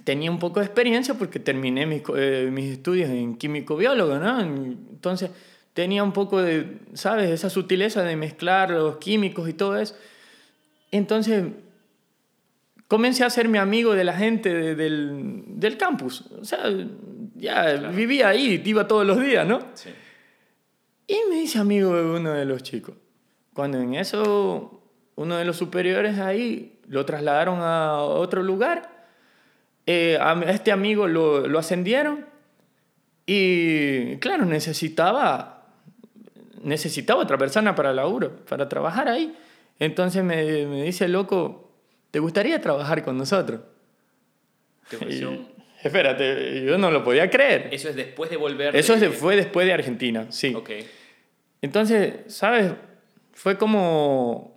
Speaker 2: Tenía un poco de experiencia porque terminé mis, eh, mis estudios en químico-biólogo, ¿no? Entonces tenía un poco de, ¿sabes? Esa sutileza de mezclar los químicos y todo eso. Entonces comencé a ser mi amigo de la gente del, del, campus. O sea, ya vivía ahí, iba todos los días, ¿no? Sí. Y me hice amigo de uno de los chicos. Cuando en eso uno de los superiores ahí lo trasladaron a otro lugar, eh, a este amigo lo, lo ascendieron y claro, necesitaba, necesitaba otra persona para laburo, para trabajar ahí. Entonces me, me dice, loco, ¿te gustaría trabajar con nosotros? Espérate, yo no lo podía creer.
Speaker 1: Eso es después de volver.
Speaker 2: Eso fue después de Argentina, sí.
Speaker 1: Okay.
Speaker 2: Entonces, ¿sabes? fue como...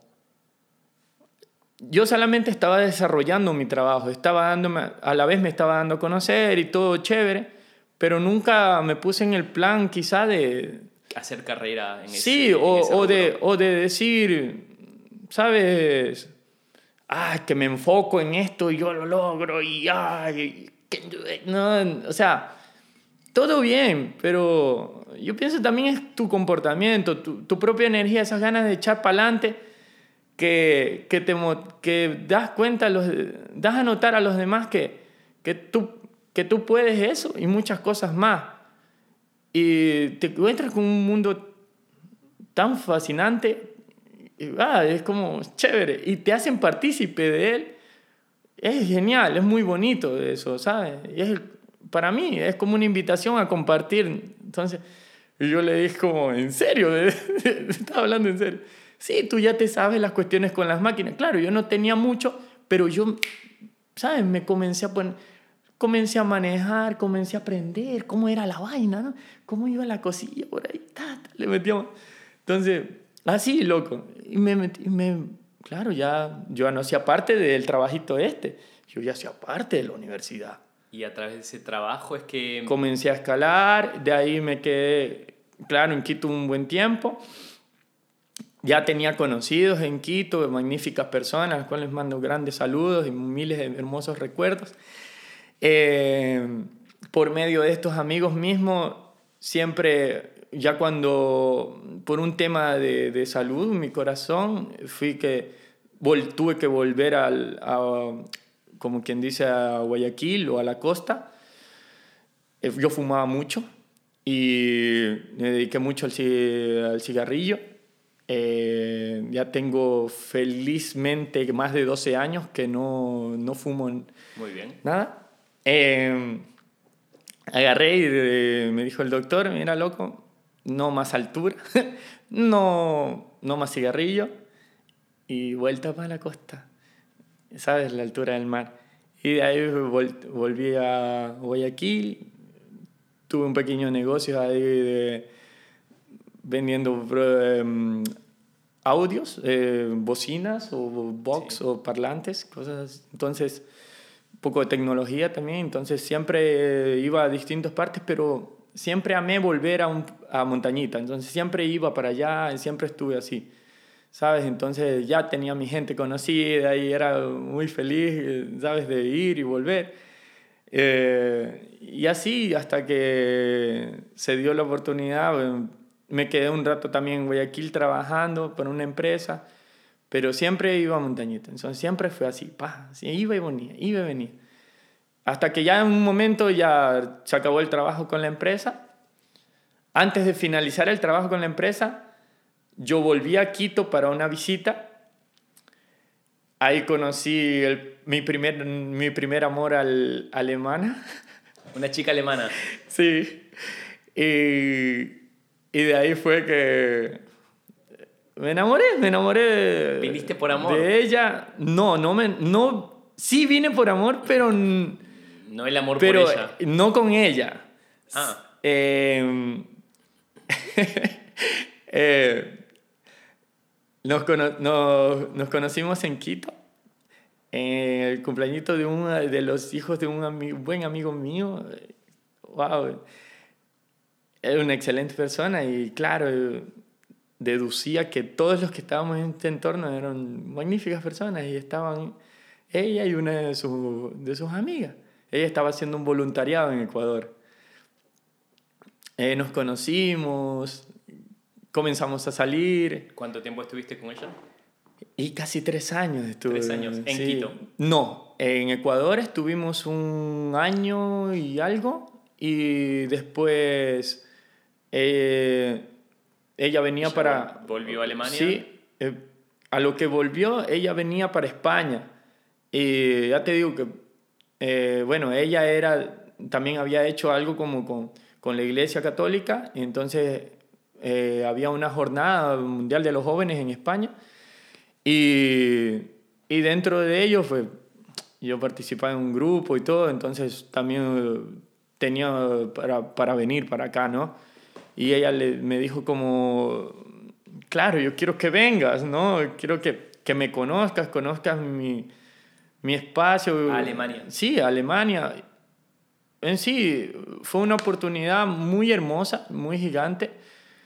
Speaker 2: Yo solamente estaba desarrollando mi trabajo, estaba dándome, a la vez me estaba dando a conocer y todo chévere, pero nunca me puse en el plan quizá de...
Speaker 1: Hacer carrera en
Speaker 2: Sí, o, o, de, o de decir, ¿sabes? Ah, que me enfoco en esto y yo lo logro y ay, no, o sea, todo bien, pero yo pienso también es tu comportamiento, tu, tu propia energía, esas ganas de echar para adelante que, que, te, que das cuenta, los, das a notar a los demás que, que, tú, que puedes eso y muchas cosas más. Y te encuentras con un mundo tan fascinante, ah, es como chévere, y te hacen partícipe de él. Es genial, es muy bonito eso, ¿sabes? es, para mí es como una invitación a compartir. Entonces, yo le dije como, ¿en serio? Estaba hablando en serio. Sí, tú ya te sabes las cuestiones con las máquinas. Claro, yo no tenía mucho, pero yo, ¿sabes? Me comencé a poner, comencé a manejar, comencé a aprender cómo era la vaina, ¿no? Cómo iba la cosilla por ahí, le metíamos. Entonces, así, loco. Y me, metí, me, claro, ya yo no hacía parte del trabajito este, yo ya hacía parte de la universidad.
Speaker 1: Y a través de ese trabajo es que...
Speaker 2: Comencé a escalar, de ahí me quedé, claro, en Quito un buen tiempo. Ya tenía conocidos en Quito, magníficas personas, a las cuales mando grandes saludos y miles de hermosos recuerdos. Eh, por medio de estos amigos mismos, siempre, ya cuando, por un tema de, de salud, mi corazón, fui que tuve que volver al, a, como quien dice, a Guayaquil o a la costa. Eh, yo fumaba mucho y me dediqué mucho al, al cigarrillo eh, ya tengo felizmente más de 12 años que no, no fumo
Speaker 1: Muy bien.
Speaker 2: nada. Eh, agarré y me dijo el doctor, mira loco, no más altura, no, no más cigarrillo y vuelta para la costa. ¿Sabes? La altura del mar. Y de ahí volví a Guayaquil, tuve un pequeño negocio ahí de vendiendo em, audios, eh, bocinas o box o parlantes, cosas Entonces, un poco de tecnología también. Entonces, siempre iba a distintas partes, pero siempre amé volver a, un, a Montañita. Entonces, siempre iba para allá siempre estuve así. ¿Sabes? Entonces ya tenía mi gente conocida y era muy feliz, ¿sabes? De ir y volver. Eh, y así hasta que se dio la oportunidad, me quedé un rato también en Guayaquil trabajando para una empresa, pero siempre iba a Montañita. Entonces siempre fue así, pa, iba y venía, iba y venía. Hasta que ya en un momento ya se acabó el trabajo con la empresa. Antes de finalizar el trabajo con la empresa, yo volví a Quito para una visita. Ahí conocí mi, primer, mi primer amor al, alemana.
Speaker 1: Una chica alemana.
Speaker 2: sí. Y y de ahí fue que me enamoré, me enamoré.
Speaker 1: ¿Viniste por amor?
Speaker 2: De ella. No, no me. No, sí vine por amor, pero.
Speaker 1: No el amor
Speaker 2: pero
Speaker 1: por ella.
Speaker 2: No con ella.
Speaker 1: Ah.
Speaker 2: Em, eh, nos, nos, conocimos en Quito. En el cumpleañito de uno de los hijos de un buen amigo mío. Wow era una excelente persona y claro, deducía que todos los que estábamos en este entorno eran magníficas personas y estaban ella y una de, de sus amigas. Ella estaba haciendo un voluntariado en Ecuador. Eh, nos conocimos, comenzamos a salir.
Speaker 1: ¿Cuánto tiempo estuviste con ella?
Speaker 2: Y casi tres años estuve.
Speaker 1: ¿Tres años? ¿En Quito?
Speaker 2: No, en Ecuador estuvimos un año y algo y después eh, ella venía para...
Speaker 1: ¿Volvió a Alemania?
Speaker 2: Sí, eh, a lo que volvió, ella venía para España. Y ya te digo que, eh, bueno, ella era, también había hecho algo como con, con la Iglesia Católica, y entonces había una jornada mundial de los jóvenes en España, y, y dentro de ello, pues, yo participaba en un grupo y todo, entonces también tenía para, para venir para acá, ¿no? Y ella le, me dijo como, claro, yo quiero que vengas, ¿no? Quiero que, que me conozcas, conozcas mi, mi espacio.
Speaker 1: A Alemania.
Speaker 2: Sí, Alemania. En sí, fue una oportunidad muy hermosa, muy gigante.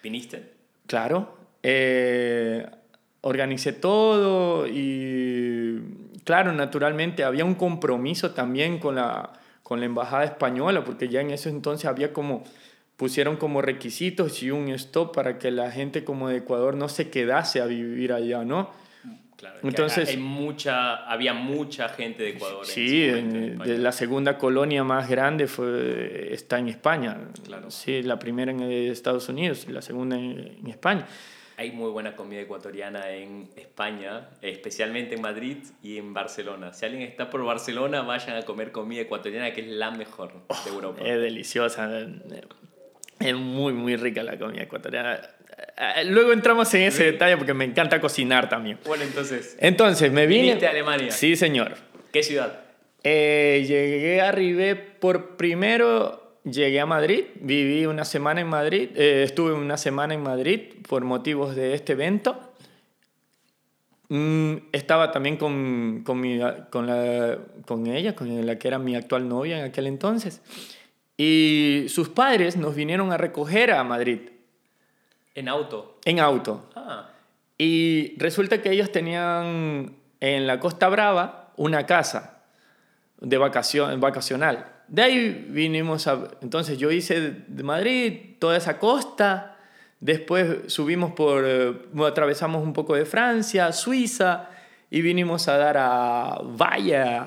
Speaker 1: ¿Viniste?
Speaker 2: Claro. Eh, organicé todo y, claro, naturalmente había un compromiso también con la, con la embajada española, porque ya en ese entonces había como pusieron como requisitos y un stop para que la gente como de Ecuador no se quedase a vivir allá, ¿no?
Speaker 1: Claro, Entonces, hay mucha, había mucha gente de Ecuador.
Speaker 2: Sí, de la segunda colonia más grande fue, está en España.
Speaker 1: Claro.
Speaker 2: Sí, la primera en Estados Unidos y la segunda en, España.
Speaker 1: Hay muy buena comida ecuatoriana en España, especialmente en Madrid y en Barcelona. Si alguien está por Barcelona, vayan a comer comida ecuatoriana, que es la mejor de Europa.
Speaker 2: Es deliciosa. Es muy, muy rica la comida ecuatoriana. Eh, Luego entramos en ese detalle porque me encanta cocinar también.
Speaker 1: Bueno, entonces,
Speaker 2: Entonces, me vine...
Speaker 1: viniste a Alemania.
Speaker 2: Sí, señor.
Speaker 1: ¿Qué ciudad?
Speaker 2: Eh, llegué, arribé por primero, llegué a Madrid, viví una semana en Madrid, eh, estuve una semana en Madrid por motivos de este evento. Mm, estaba también con, con, mi, con, la, con ella, con la que era mi actual novia en aquel entonces. Y sus padres nos vinieron a recoger a Madrid
Speaker 1: En auto.
Speaker 2: en auto.
Speaker 1: Ah,
Speaker 2: Y resulta que ellos tenían en la Costa Brava una casa de vacación, vacacional. De ahí vinimos a... Entonces yo hice de Madrid toda esa costa, después subimos por... eh, atravesamos un poco de Francia, Suiza, y vinimos a dar a Bayer.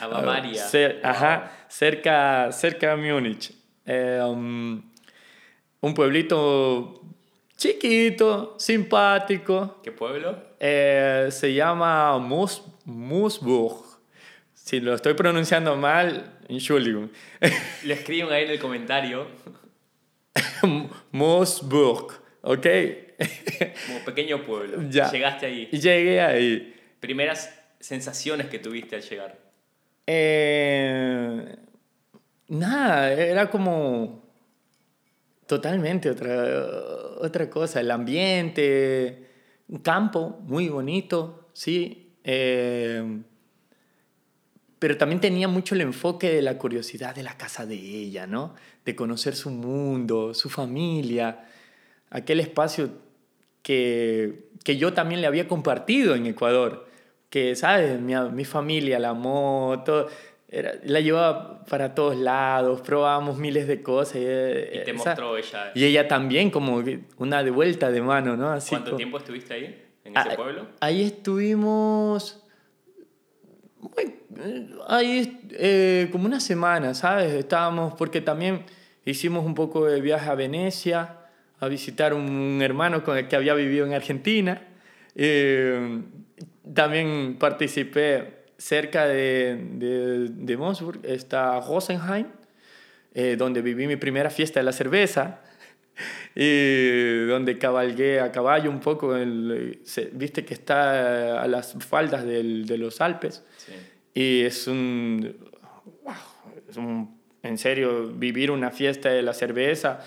Speaker 1: A Bavaria.
Speaker 2: Cer- ajá, cerca, cerca de Múnich. Eh, um, un pueblito chiquito, simpático.
Speaker 1: ¿qué pueblo?
Speaker 2: Eh, se llama Mus, Musburg. Si lo estoy pronunciando mal, Entschuldigung.
Speaker 1: Le escriben ahí en el comentario,
Speaker 2: Musburg, ¿ok?
Speaker 1: como pequeño pueblo.
Speaker 2: Ya.
Speaker 1: Llegaste ahí.
Speaker 2: Llegué ahí.
Speaker 1: Primeras sensaciones que tuviste al llegar.
Speaker 2: Eh, nada, era como totalmente otra, otra cosa. El ambiente, un campo muy bonito, sí. eh, pero también tenía mucho el enfoque de la curiosidad de la casa de ella, ¿no? De conocer su mundo, su familia, aquel espacio que, que yo también le había compartido en Ecuador, que, ¿sabes? Mi, mi familia la todo, era- la llevaba para todos lados, probábamos miles de cosas. Y,
Speaker 1: Y te
Speaker 2: esa-
Speaker 1: mostró ella.
Speaker 2: y ella también, como una de vuelta de mano, ¿no? Así
Speaker 1: ¿Cuánto
Speaker 2: como-
Speaker 1: tiempo estuviste ahí? ¿En ese
Speaker 2: Ah,
Speaker 1: pueblo?
Speaker 2: Ahí estuvimos. eh, Ahí, eh, como una semana, ¿sabes? Estábamos, porque también hicimos un poco de viaje a Venecia, a visitar un hermano con el que había vivido en Argentina. Eh, también participé cerca de, de, de Mosburg, está Rosenheim, eh, donde viví mi primera fiesta de la cerveza y donde cabalgué a caballo un poco, el- se- viste que está a las faldas del- de los Alpes
Speaker 1: Sí.
Speaker 2: y es un, wow, es un, en serio, vivir una fiesta de la cerveza,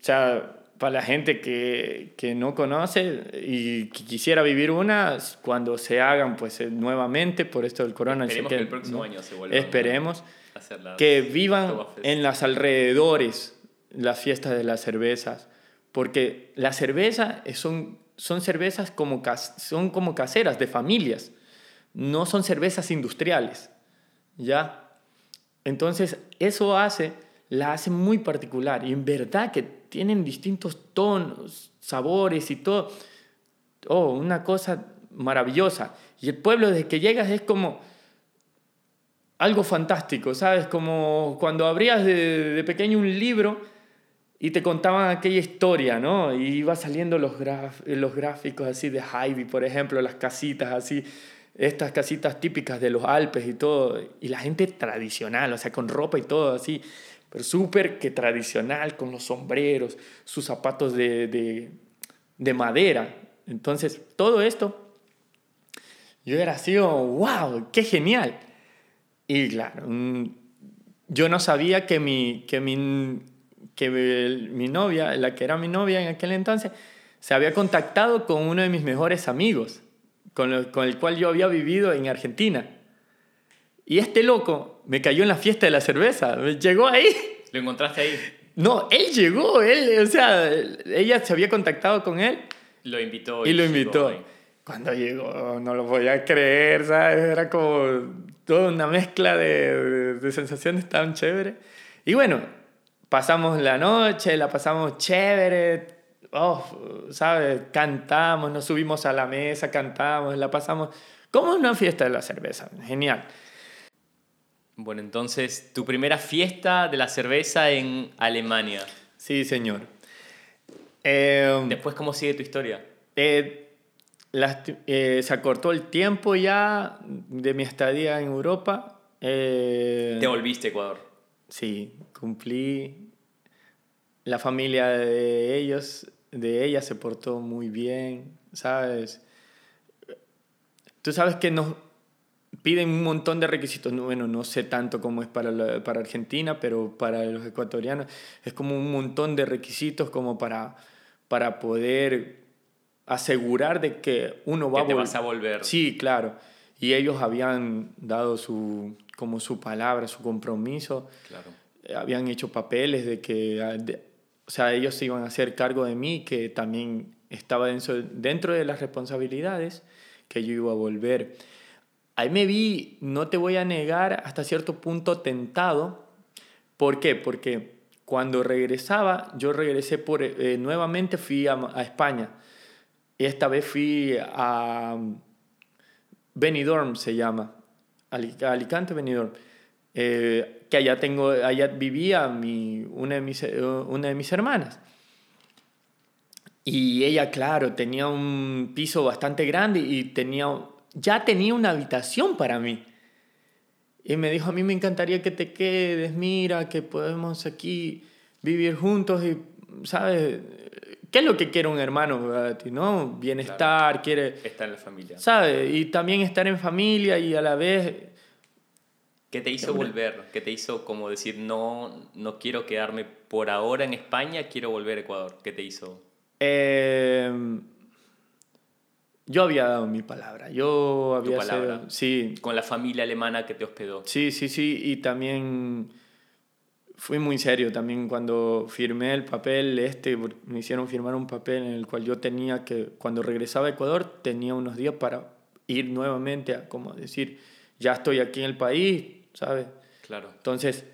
Speaker 2: o sea, para la gente que, que no conoce y que quisiera vivir una, cuando se hagan pues eh, nuevamente por esto del corona.
Speaker 1: Esperemos que el próximo
Speaker 2: ¿no?
Speaker 1: año se vuelva
Speaker 2: Esperemos
Speaker 1: a hacer las
Speaker 2: que vivan en las alrededores las fiestas de las cervezas, porque la cerveza es- son, son cervezas como, cas- son como caseras, de familias, no son cervezas industriales, ¿ya? Entonces, eso hace, la hace muy particular, y en verdad que tienen distintos tonos, sabores y todo, oh, una cosa maravillosa. Y el pueblo desde que llegas es como algo fantástico, ¿sabes? Como cuando abrías de, de pequeño un libro y te contaban aquella historia, ¿no? Y iba saliendo los, graf- los gráficos así de Heidi, por ejemplo, las casitas así, estas casitas típicas de los Alpes y todo, y la gente tradicional, o sea, con ropa y todo así, pero súper que tradicional, con los sombreros, sus zapatos de, de, de madera. Entonces, todo esto, yo era así, oh, wow, qué genial. Y claro, mm, yo no sabía que mi, que mi, que novia, la que era mi novia en aquel entonces, se había contactado con uno de mis mejores amigos, con, lo- con el cual yo había vivido en Argentina. Y este loco me cayó en la fiesta de la cerveza, llegó ahí.
Speaker 1: ¿Lo encontraste ahí?
Speaker 2: No, él llegó, él, o sea, ella se había contactado con él
Speaker 1: Lo invitó.
Speaker 2: y lo invitó.
Speaker 1: ahí.
Speaker 2: Cuando llegó, no lo podía creer, ¿sabes? Era como toda una mezcla de, de- de sensaciones tan chévere. Y bueno, pasamos la noche, la pasamos chévere, oh, ¿sabes? Cantamos, nos subimos a la mesa, cantamos, la pasamos como una fiesta de la cerveza. Genial.
Speaker 1: Bueno, entonces, tu primera fiesta de la cerveza en Alemania.
Speaker 2: Sí, señor. Eh,
Speaker 1: Después, ¿cómo sigue tu historia?
Speaker 2: eh, lasti- eh, se acortó el tiempo ya de mi estadía en Europa. Eh,
Speaker 1: Te volviste a Ecuador.
Speaker 2: Sí, cumplí. La familia de ellos, de ella se portó muy bien, ¿sabes? Tú sabes que nos piden un montón de requisitos. No, Bueno, no sé tanto cómo es para, la- para Argentina, pero para los ecuatorianos es como un montón de requisitos como para, para poder asegurar de que uno va
Speaker 1: Que te
Speaker 2: vol-
Speaker 1: vas a volver.
Speaker 2: Sí, claro. Y ellos habían dado su, como su palabra, su compromiso
Speaker 1: Claro.
Speaker 2: habían hecho papeles de que, ah, de- o sea, ellos se iban a hacer cargo de mí, que también estaba dentro, dentro de las responsabilidades, que yo iba a volver. Ahí me vi, no te voy a negar, hasta cierto punto tentado. ¿Por qué? Porque cuando regresaba, yo regresé por, eh, nuevamente, fui a, a España. Esta vez fui a Benidorm, se llama. Ali- Alicante, Benidorm. Eh, que allá, tengo, allá vivía mi, una, de mis, eh, una de mis hermanas. Y ella, claro, tenía un piso bastante grande y tenía, ya tenía una habitación para mí. Y me dijo, a mí me encantaría que te quedes, mira, que podemos aquí vivir juntos y, ¿sabes? ¿Qué es lo que quiere un hermano? ¿No? Bienestar, quiere,
Speaker 1: Está en la familia.
Speaker 2: ¿sabes? Y también estar en familia y a la vez
Speaker 1: ¿Qué te hizo volver? ¿Qué te hizo como decir, no, no quiero quedarme por ahora en España, quiero volver a Ecuador? ¿Qué te hizo?
Speaker 2: Eh, yo había dado mi palabra. Yo había
Speaker 1: palabra.
Speaker 2: sido- sí,
Speaker 1: Con la familia alemana que te hospedó.
Speaker 2: sí, sí, sí. Y también fui muy serio también cuando firmé el papel este. Me hicieron firmar un papel en el cual yo tenía que, cuando regresaba a Ecuador, tenía unos días para ir nuevamente a, como decir, ya estoy aquí en el país, ¿sabes?
Speaker 1: Claro.
Speaker 2: Entonces,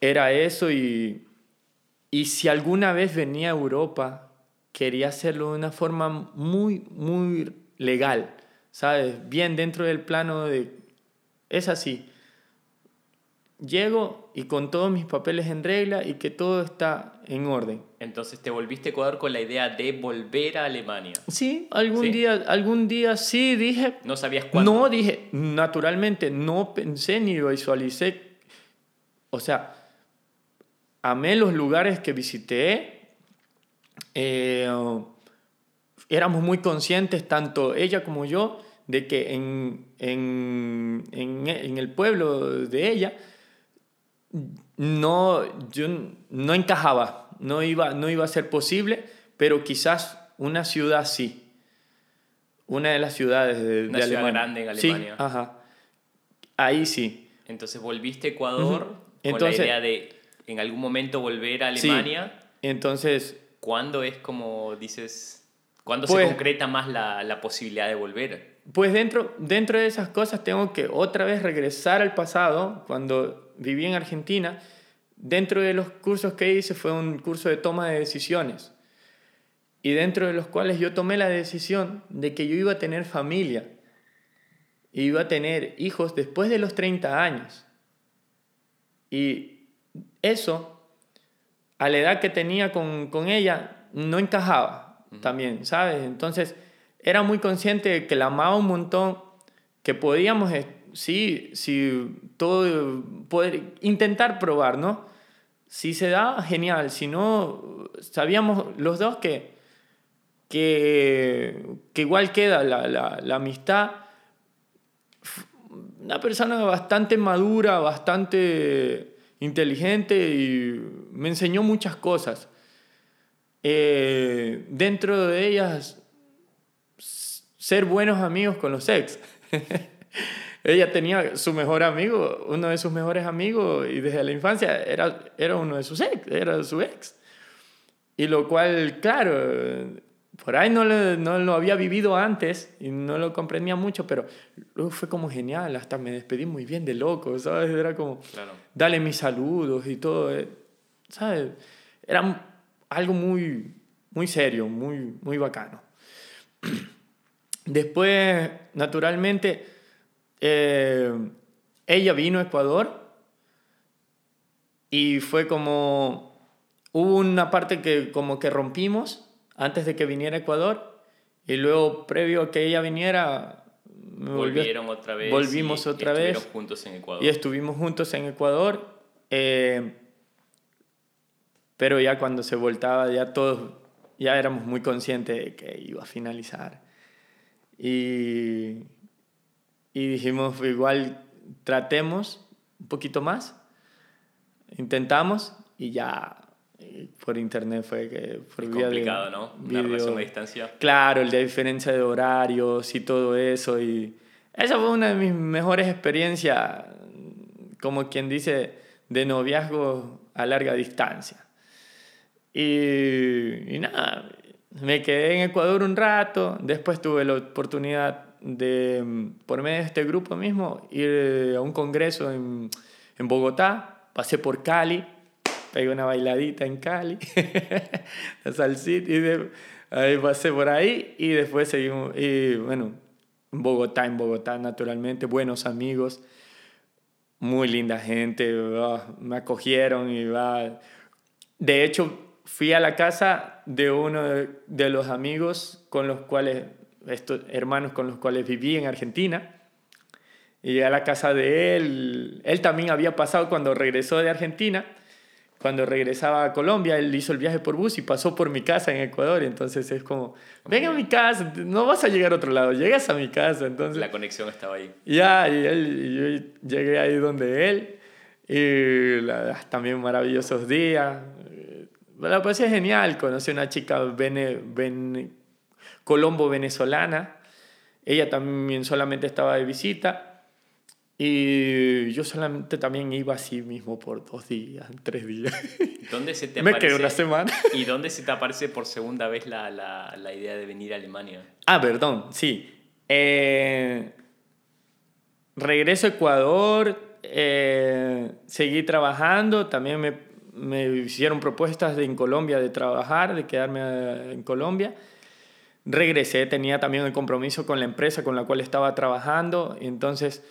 Speaker 2: era eso y, y si alguna vez venía a Europa, quería hacerlo de una forma muy, muy legal, ¿sabes? Bien dentro del plano de... Es así. Llego y con todos mis papeles en regla y que todo está en orden.
Speaker 1: Entonces te volviste a Ecuador con la idea de volver a Alemania.
Speaker 2: Sí, algún
Speaker 1: ¿Sí?
Speaker 2: día, algún día sí dije,
Speaker 1: No sabías cuándo.
Speaker 2: no dije, naturalmente, no pensé ni visualicé. O sea, amé los lugares que visité. Eh, éramos muy conscientes, tanto ella como yo, de que en, en, en, en el pueblo de ella no, yo no encajaba, no iba, no iba a ser posible, pero quizás una ciudad sí. Una de las ciudades de,
Speaker 1: Una
Speaker 2: de
Speaker 1: ciudad
Speaker 2: Alemania.
Speaker 1: grande en
Speaker 2: Sí,
Speaker 1: Alemania.
Speaker 2: ajá. Ahí sí.
Speaker 1: Entonces volviste a Ecuador
Speaker 2: Ujú.
Speaker 1: con
Speaker 2: Entonces-
Speaker 1: la idea de en algún momento volver a
Speaker 2: Sí.
Speaker 1: Alemania.
Speaker 2: Entonces,
Speaker 1: ¿Cuándo es como dices, cuándo
Speaker 2: Pues-
Speaker 1: se concreta más la, la posibilidad de volver?
Speaker 2: pues dentro, dentro de esas cosas tengo que otra vez regresar al pasado, cuando viví en Argentina. Dentro de los cursos que hice fue un curso de toma de decisiones. Y dentro de los cuales yo tomé la decisión de que yo iba a tener familia. Y iba a tener hijos después de los 30 años. Y eso, a la edad que tenía con, con ella, no encajaba también, ¿sabes? Entonces, era muy consciente de que la amaba un montón, que podíamos, eh, sí, sí, todo, poder intentar probar, ¿no? Si se da, genial. Si no, sabíamos los dos que, que, que igual queda la, la, la amistad. Una persona bastante madura, bastante inteligente y me enseñó muchas cosas. Eh, dentro de ellas, ser buenos amigos con los ex. Ella tenía su mejor amigo, uno de sus mejores amigos, y desde la infancia era, era uno de sus ex, era su ex. Y lo cual, claro, por ahí no lo, no lo había vivido antes y no lo comprendía mucho, pero luego fue como genial, hasta me despedí muy bien de loco, ¿sabes? Era como,
Speaker 1: Claro.
Speaker 2: dale mis saludos y todo, eh, ¿sabes? Era algo muy, muy serio, muy, muy bacano. Después, naturalmente, eh, ella vino a Ecuador y fue como hubo una parte que como que rompimos antes de que viniera a Ecuador y luego previo a que ella viniera me volvió-
Speaker 1: Volvieron otra vez.
Speaker 2: volvimos
Speaker 1: y
Speaker 2: otra
Speaker 1: estuvieron
Speaker 2: vez.
Speaker 1: juntos en Ecuador.
Speaker 2: y estuvimos juntos en Ecuador eh, pero ya cuando se voltaba ya todos ya éramos muy conscientes de que iba a finalizar y, y dijimos igual tratemos un poquito más intentamos y ya por internet fue que por
Speaker 1: Es
Speaker 2: vía de
Speaker 1: complicado, ¿no? Una
Speaker 2: video-
Speaker 1: relación a distancia.
Speaker 2: Claro, el de diferencia de horarios y todo eso. Y esa fue una de mis mejores experiencias, como quien dice, de noviazgo a larga distancia. Y, y nada, me quedé en Ecuador un rato, después tuve la oportunidad de, por medio de este grupo mismo, ir a un congreso en, en Bogotá, pasé por Cali, pegué una bailadita en Cali, la salsita, y de, ahí pasé por ahí y después seguimos, y bueno, en Bogotá, en Bogotá naturalmente, buenos amigos, muy linda gente, ah, me acogieron y va. De hecho, fui a la casa de uno de, de los amigos con los cuales, estos hermanos con los cuales viví en Argentina. Y llegué a la casa de él. Él también había pasado cuando regresó de Argentina. Cuando regresaba a Colombia, él hizo el viaje por bus y pasó por mi casa en Ecuador. Entonces es como, ven a mi casa, no vas a llegar a otro lado, llegas a mi casa. Entonces,
Speaker 1: La conexión estaba ahí.
Speaker 2: ya, y él, y yo llegué ahí donde él, y la- también maravillosos días. La pasé genial, conocí a una chica vene, vene- colombo venezolana, ella también solamente estaba de visita, y yo solamente también iba así mismo por dos días, tres días.
Speaker 1: ¿Dónde se te
Speaker 2: Me
Speaker 1: aparece?
Speaker 2: quedé una semana.
Speaker 1: ¿Y dónde se te aparece por segunda vez la, la, la idea de venir a Alemania?
Speaker 2: Ah, perdón, sí. Eh, regreso a Ecuador, eh, seguí trabajando, también me, me hicieron propuestas de, en Colombia de trabajar, de quedarme eh, en Colombia. Regresé, tenía también el compromiso con la empresa con la cual estaba trabajando, entonces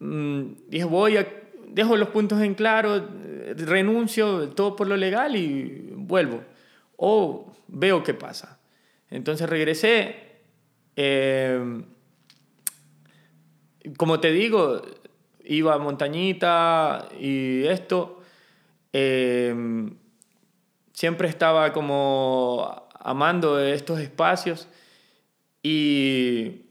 Speaker 2: dije, voy dejo los puntos en claro, renuncio, todo por lo legal y vuelvo. O veo qué pasa. Entonces regresé. eh, como te digo, iba a Montañita y esto. eh, siempre estaba como amando estos espacios. Y,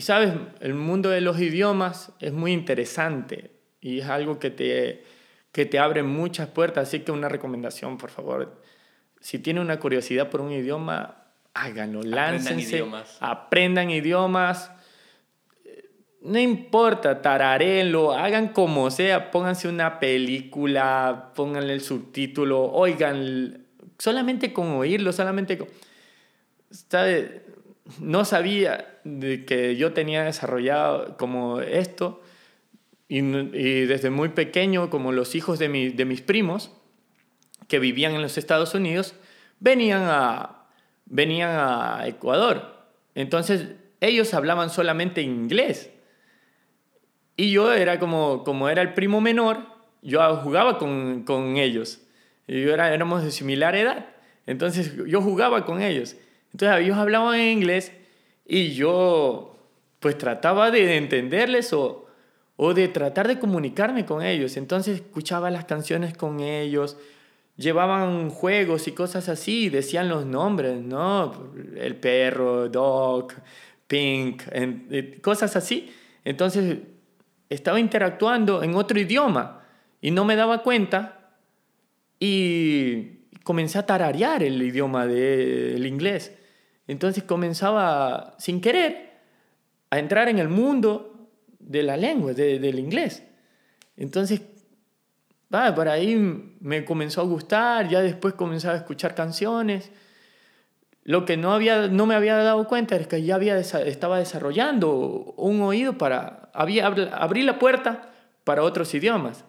Speaker 2: y sabes, el mundo de los idiomas es muy interesante y es algo que te, que te abre muchas puertas. Así que una recomendación, por favor. Si tienen una curiosidad por un idioma, háganlo, láncense,
Speaker 1: idiomas.
Speaker 2: aprendan idiomas. No importa, tararenlo, hagan como sea, pónganse una película, pónganle el subtítulo, oigan, solamente con oírlo, solamente con... ¿sabe? No sabía de que yo tenía desarrollado como esto y, y desde muy pequeño, como los hijos de, mi- de mis primos, que vivían en los Estados Unidos, venían a, venían a Ecuador. Entonces, ellos hablaban solamente inglés. Y yo era como, como era el primo menor, yo jugaba con, con ellos. Y yo era, éramos de similar edad. Entonces, yo jugaba con ellos. Entonces, ellos hablaban en inglés y yo, pues, trataba de entenderles o, o de tratar de comunicarme con ellos. Entonces, escuchaba las canciones con ellos llevaban juegos y cosas así, decían los nombres, ¿no? El perro, Dog, Pink, eh, cosas así. Entonces estaba interactuando en otro idioma y no me daba cuenta y comencé a tararear el idioma del inglés. Entonces comenzaba sin querer a entrar en el mundo de la lengua, de- del inglés. Entonces va, por ahí me comenzó a gustar, ya después comenzaba a escuchar canciones. Lo que no, había, no me había dado cuenta es que ya había estaba desarrollando un oído para... Había, abrí la puerta para otros idiomas.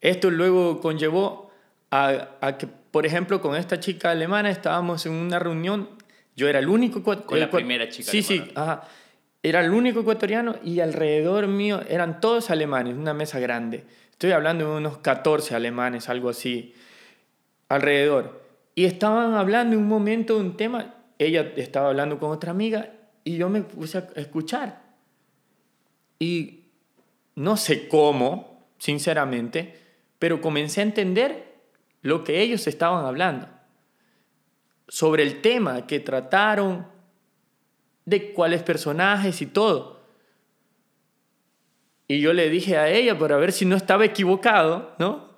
Speaker 2: Esto luego conllevó a, a que, por ejemplo, con esta chica alemana estábamos en una reunión, yo era el único...
Speaker 1: Con la primera chica
Speaker 2: Sí, sí,
Speaker 1: alemana.
Speaker 2: ajá. Era el único ecuatoriano y alrededor mío eran todos alemanes, una mesa grande. estoy hablando de unos 14 alemanes, algo así, alrededor. Y estaban hablando en un momento un tema, ella estaba hablando con otra amiga y yo me puse a escuchar. Y no sé cómo, sinceramente, pero comencé a entender lo que ellos estaban hablando sobre el tema que trataron, de cuáles personajes y todo. Y yo le dije a ella para ver si no estaba equivocado, ¿no?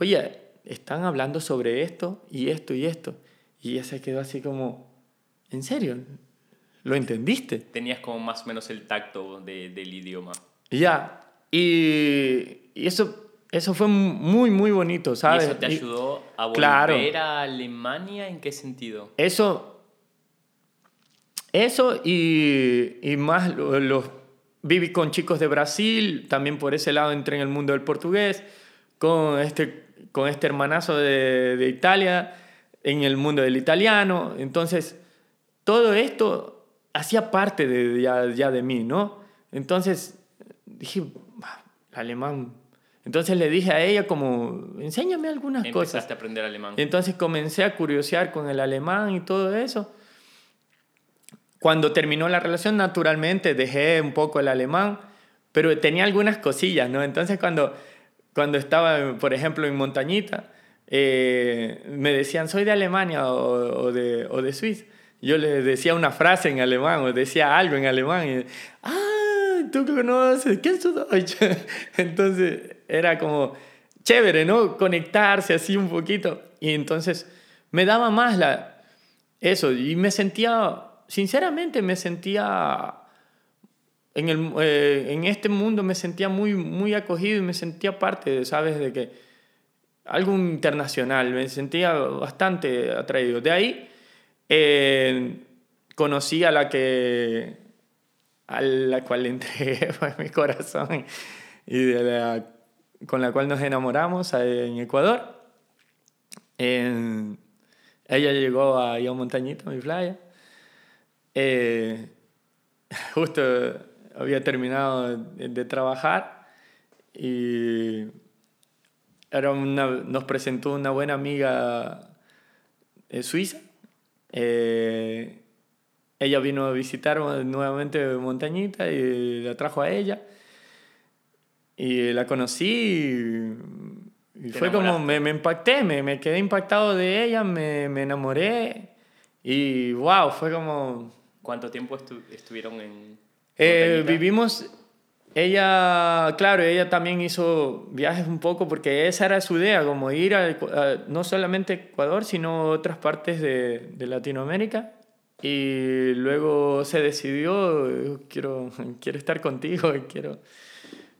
Speaker 2: Oye, están hablando sobre esto y esto y esto. Y ella se quedó así como, ¿en serio? ¿Lo entendiste?
Speaker 1: Tenías como más o menos el tacto del idioma.
Speaker 2: Ya, y, y, eso, eso fue muy, muy bonito, ¿sabes?
Speaker 1: ¿Y eso te ayudó a volver a Alemania? ¿En qué sentido?
Speaker 2: Eso, eso y, y más los, viví con chicos de Brasil, también por ese lado entré en el mundo del portugués, con este, con este hermanazo de, de Italia, en el mundo del italiano. Entonces, todo esto hacía parte de, ya, ya de mí, ¿no? Entonces, dije, alemán. Entonces le dije a ella como, enséñame algunas
Speaker 1: Empezaste
Speaker 2: cosas.
Speaker 1: Empezaste a aprender alemán.
Speaker 2: Entonces comencé a curiosear con el alemán y todo eso. Cuando terminó la relación, naturalmente dejé un poco el alemán, pero tenía algunas cosillas, ¿no? Entonces cuando, cuando estaba, por ejemplo, en Montañita, eh, me decían, soy de Alemania o, o, de, o de Suiza. Yo les decía una frase en alemán o decía algo en alemán. Y, ah, tú conoces, ¿qué es tu Deutsch? Entonces era como chévere, ¿no? Conectarse así un poquito. Y entonces me daba más la, eso y me sentía, sinceramente me sentía, en, el, eh, en este mundo me sentía muy, muy acogido y me sentía parte, ¿sabes? De que algo internacional, me sentía bastante atraído. De ahí eh, conocí a la que a la cual entregué mi corazón y de la, con la cual nos enamoramos en Ecuador. Eh, ella llegó a Yo Montañita, mi playa. Eh, justo había terminado de, trabajar y era una, nos presentó una buena amiga suiza. Eh, ella vino a visitar nuevamente Montañita y la trajo a ella. Y la conocí y, y fue como, me, me impacté, me, me, quedé impactado de ella, me, me, enamoré y wow, fue como...
Speaker 1: ¿Cuánto tiempo estu estuvieron en...
Speaker 2: Eh, vivimos, ella, claro, ella también hizo viajes un poco porque esa era su idea, como ir a, a no solamente Ecuador, sino otras partes de, de Latinoamérica. Y luego se decidió, quiero, quiero estar contigo, quiero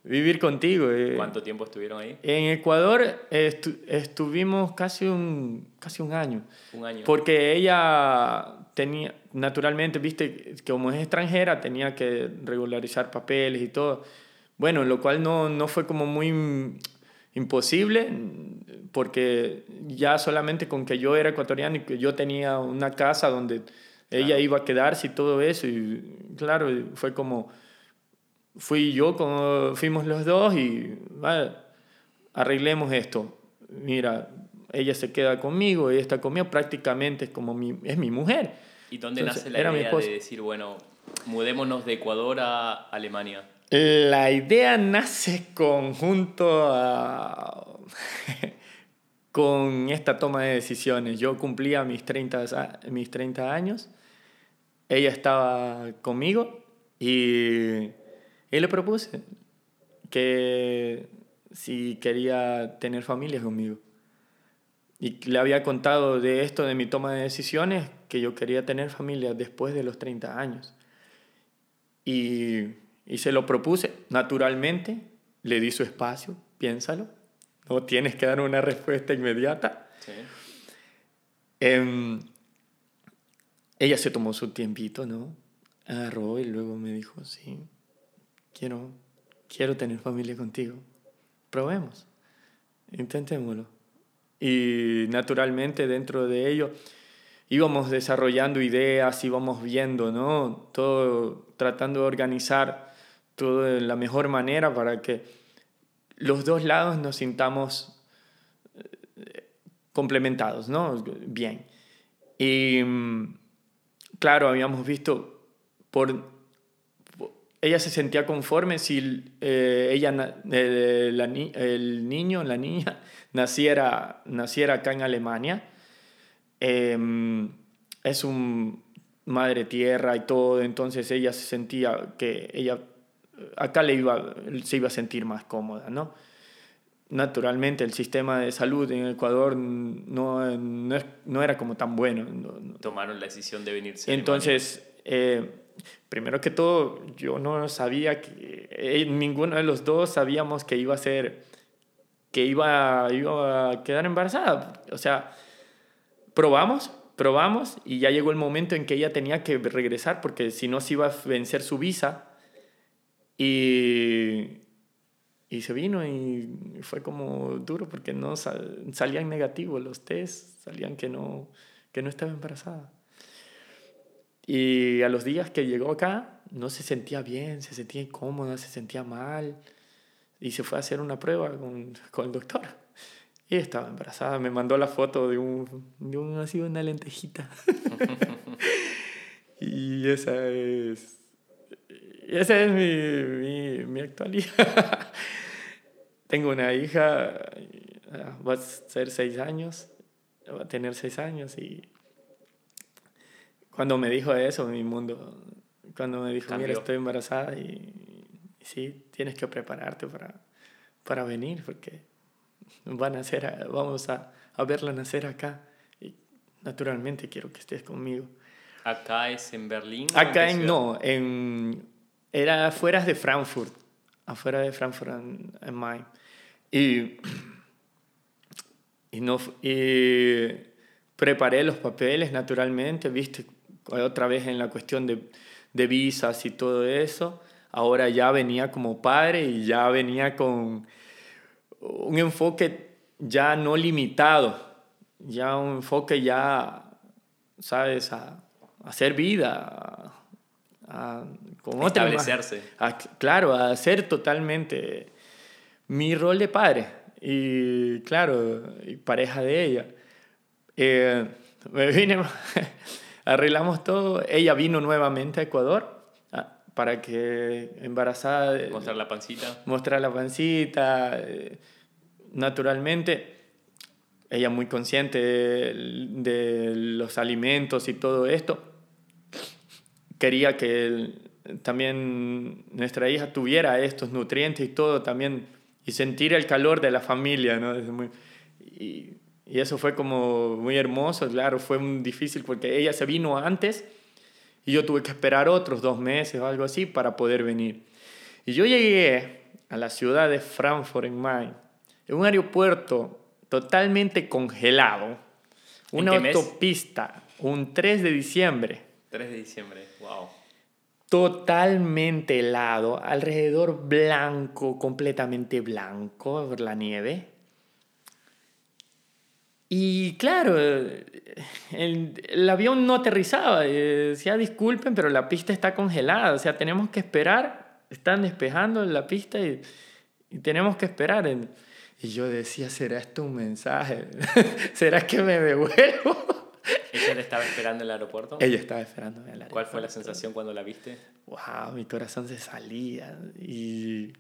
Speaker 2: vivir contigo.
Speaker 1: ¿Cuánto tiempo estuvieron ahí?
Speaker 2: En Ecuador estu estuvimos casi un, casi un año.
Speaker 1: Un año.
Speaker 2: Porque ella tenía, naturalmente, viste, que como es extranjera, tenía que regularizar papeles y todo. Bueno, lo cual no, no fue como muy imposible, porque ya solamente con que yo era ecuatoriano y que yo tenía una casa donde ella claro. iba a quedarse y todo eso. Y claro, fue como, fui yo, como, fuimos los dos y vale, arreglemos esto. Mira, ella se queda conmigo, ella está conmigo, prácticamente es como mi, es mi mujer.
Speaker 1: ¿Y dónde Entonces, nace la idea de decir, bueno, mudémonos de Ecuador a Alemania?
Speaker 2: La idea nace conjunto a... con esta toma de decisiones. Yo cumplía mis 30, mis 30 años, ella estaba conmigo y, y le propuse que si quería tener familia conmigo. Y le había contado de esto, de mi toma de decisiones, que yo quería tener familia después de los 30 años. Y, y se lo propuse, naturalmente, le di su espacio, piénsalo, no tienes que dar una respuesta inmediata.
Speaker 1: Sí.
Speaker 2: Eh, ella se tomó su tiempito, ¿no? Agarró y luego me dijo, sí, quiero, quiero tener familia contigo. Probemos, intentémoslo. Y naturalmente dentro de ello íbamos desarrollando ideas, íbamos viendo, ¿no? Todo tratando de organizar todo de la mejor manera para que los dos lados nos sintamos eh, complementados, ¿no? Bien. Y mm, claro, habíamos visto por ella se sentía conforme si eh, ella, eh, el niño, la niña, naciera, naciera acá en Alemania. Em, es un madre tierra y todo, entonces ella se sentía que ella acá le iba, se iba a sentir más cómoda, ¿no? Naturalmente el sistema de salud en Ecuador no, no, era como tan bueno.
Speaker 1: Tomaron la decisión de venirse.
Speaker 2: Entonces, eh, primero que todo, yo no sabía que eh, ninguno de los dos sabíamos que iba a ser, que iba, iba a quedar embarazada. O sea, probamos, probamos y ya llegó el momento en que ella tenía que regresar porque si no se iba a vencer su visa. Y, y se vino y fue como duro porque no salían negativos los test, salían que no, que no estaba embarazada. Y a los días que llegó acá, no se sentía bien, se sentía incómoda, se sentía mal. Y se fue a hacer una prueba con, con el doctor. Y estaba embarazada. Me mandó la foto de un, de un así, una lentejita. y esa es. Esa es mi, mi, mi actualidad. Tengo una hija, va a ser seis años, va a tener seis años y cuando me dijo eso, mi mundo, cuando me dijo, mira, estoy embarazada y, sí, tienes que prepararte para, para venir porque van a nacer, vamos a, a verla nacer acá y naturalmente quiero que estés conmigo.
Speaker 1: ¿Acá es en Berlín?
Speaker 2: Acá en, no, en, era afuera de Frankfurt, afuera de Frankfurt en, en Main. Y, y, no, y preparé los papeles naturalmente, viste, otra vez en la cuestión de, de visas y todo eso. Ahora ya venía como padre y ya venía con un enfoque ya no limitado, ya un enfoque ya, ¿sabes?, a, hacer vida, a,
Speaker 1: con establecerse.
Speaker 2: claro, a hacer totalmente mi rol de padre y, claro, y pareja de ella. Eh, me vine arreglamos todo. Ella vino nuevamente a Ecuador ah, para que embarazada...
Speaker 1: Mostrar la pancita.
Speaker 2: Mostrar la pancita. Eh, naturalmente, ella muy consciente de, los alimentos y todo esto. Quería que también nuestra hija tuviera estos nutrientes y todo también y sentir el calor de la familia, ¿no? y y eso fue como muy hermoso, claro, fue muy difícil porque ella se vino antes y yo tuve que esperar otros dos meses o algo así para poder venir. Y yo llegué a la ciudad de Frankfurt en Main, en un aeropuerto totalmente congelado, una autopista, un 3 de diciembre.
Speaker 1: 3 de diciembre, wow.
Speaker 2: Totalmente helado, alrededor blanco, completamente blanco por la nieve y claro, el, avión no aterrizaba. Decía, disculpen, pero la pista está congelada. O sea, tenemos que esperar. Están despejando la pista y, tenemos que esperar. Y yo decía, ¿será esto un mensaje? ¿Será que me devuelvo?
Speaker 1: ¿Ella estaba esperando en el aeropuerto?
Speaker 2: Ella estaba esperando en el aeropuerto.
Speaker 1: ¿Cuál fue la sensación cuando la viste?
Speaker 2: Wow, mi corazón se salía. Y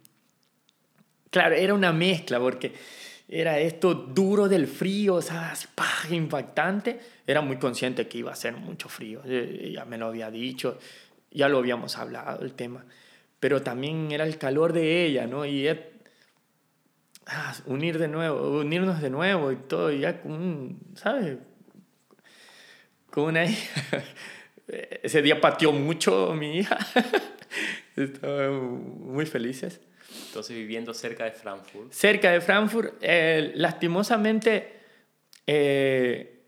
Speaker 2: claro, era una mezcla porque era esto duro del frío, o sea, impactante. Era muy consciente que iba a ser mucho frío, eh, ya me lo había dicho, ya lo habíamos hablado el tema. Pero también era el calor de ella, ¿no? Y ah, unir de nuevo, unirnos de nuevo y todo, ya con ¿sabes? Con una hija. Ese día pateó mucho mi hija. Estaban muy felices.
Speaker 1: Entonces viviendo cerca de Frankfurt.
Speaker 2: Cerca de Frankfurt, eh, lastimosamente, eh,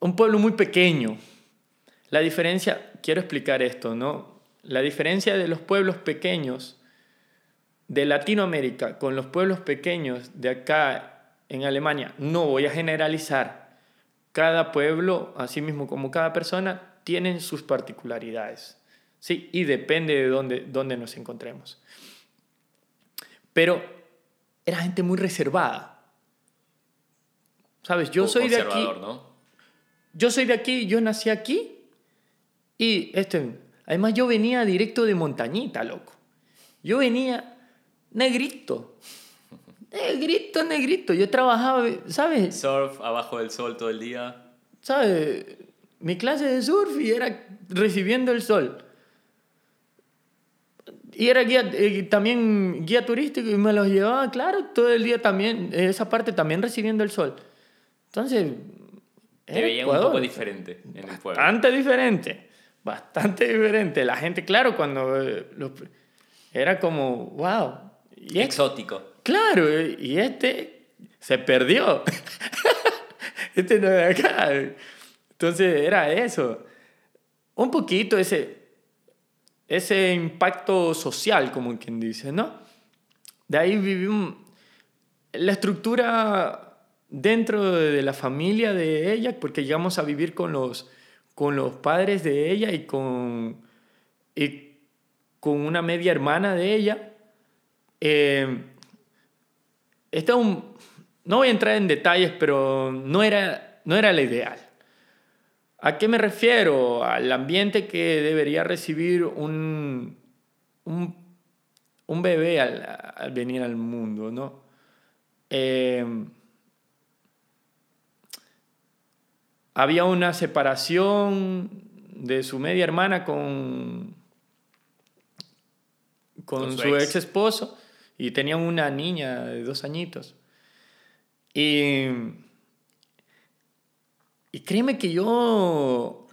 Speaker 2: un pueblo muy pequeño. La diferencia, quiero explicar esto, ¿no? La diferencia de los pueblos pequeños de Latinoamérica con los pueblos pequeños de acá en Alemania, no voy a generalizar. Cada pueblo, así mismo como cada persona, tienen sus particularidades. Sí, y depende de dónde, dónde nos encontremos. Pero era gente muy reservada. ¿Sabes? Yo soy de aquí.
Speaker 1: ¿no?
Speaker 2: Yo soy de aquí, yo nací aquí y este, además yo venía directo de montañita, loco. Yo venía negrito. Negrito, negrito. Yo trabajaba, ¿sabes?
Speaker 1: Surf abajo del sol todo el día.
Speaker 2: ¿Sabes? Mi clase de surf y era recibiendo el sol. Y era guía, eh, también guía turístico y me los llevaba, claro, todo el día también, esa parte también recibiendo el sol. Entonces...
Speaker 1: Te veían un poco diferente en el pueblo.
Speaker 2: Bastante diferente, bastante diferente. La gente, claro, cuando... eh, los- era como, wow. Y este-
Speaker 1: Exótico.
Speaker 2: claro, eh, y este se perdió. este no de acá. Entonces era eso. Un poquito ese, ese impacto social, como quien dice, ¿no? De ahí vivimos la estructura dentro de la familia de ella, porque llegamos a vivir con los, con los padres de ella y con, y con una media hermana de ella. Eh, este es un, no voy a entrar en detalles, pero no era, no era la ideal. ¿A qué me refiero? Al ambiente que debería recibir un, un, un bebé al, al venir al mundo, ¿no? Eh, había una separación de su media hermana con, con,
Speaker 1: Con su
Speaker 2: su
Speaker 1: ex.
Speaker 2: ex esposo y tenían una niña de dos añitos. Y, y créeme que yo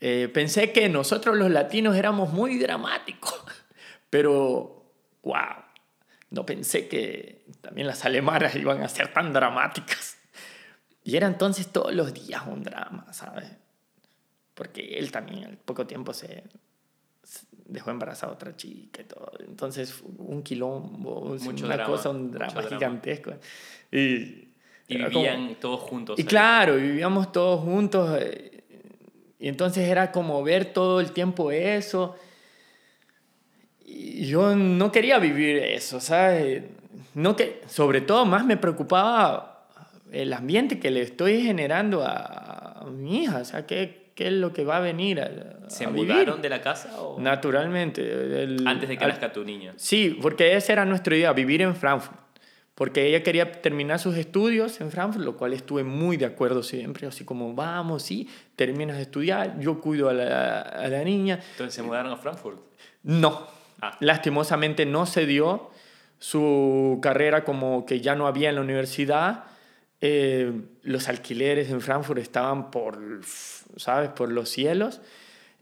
Speaker 2: eh, pensé que nosotros los latinos éramos muy dramáticos, pero wow, no pensé que también las alemanas iban a ser tan dramáticas. Y era entonces todos los días un drama, ¿sabes? Porque él también al poco tiempo se, dejó embarazada a otra chica y todo. Entonces un quilombo,
Speaker 1: Mucho
Speaker 2: una
Speaker 1: drama,
Speaker 2: cosa, un drama
Speaker 1: drama.
Speaker 2: gigantesco. Y,
Speaker 1: Y
Speaker 2: era como-
Speaker 1: vivían todos juntos.
Speaker 2: y claro, vivíamos todos juntos. eh, Y entonces era como ver todo el tiempo eso. Y yo no quería vivir eso, ¿sabes? No que, sobre todo, más me preocupaba el ambiente que le estoy generando a, a mi hija. O sea, ¿qué, qué es lo que va a venir a,
Speaker 1: ¿Se
Speaker 2: a vivir?
Speaker 1: mudaron de la casa o
Speaker 2: Naturalmente. el-
Speaker 1: antes de que
Speaker 2: al-
Speaker 1: nazca tu niña?
Speaker 2: Sí, porque esa era nuestra idea, vivir en Frankfurt. Porque ella quería terminar sus estudios en Frankfurt, lo cual estuve muy de acuerdo siempre, así como, vamos, sí, terminas de estudiar, yo cuido a la, a la niña.
Speaker 1: Entonces se mudaron a Frankfurt.
Speaker 2: No,
Speaker 1: Ah.
Speaker 2: lastimosamente no se dio su carrera como que ya no había en la universidad. Eh, los alquileres en Frankfurt estaban por, ¿sabes?, por los cielos.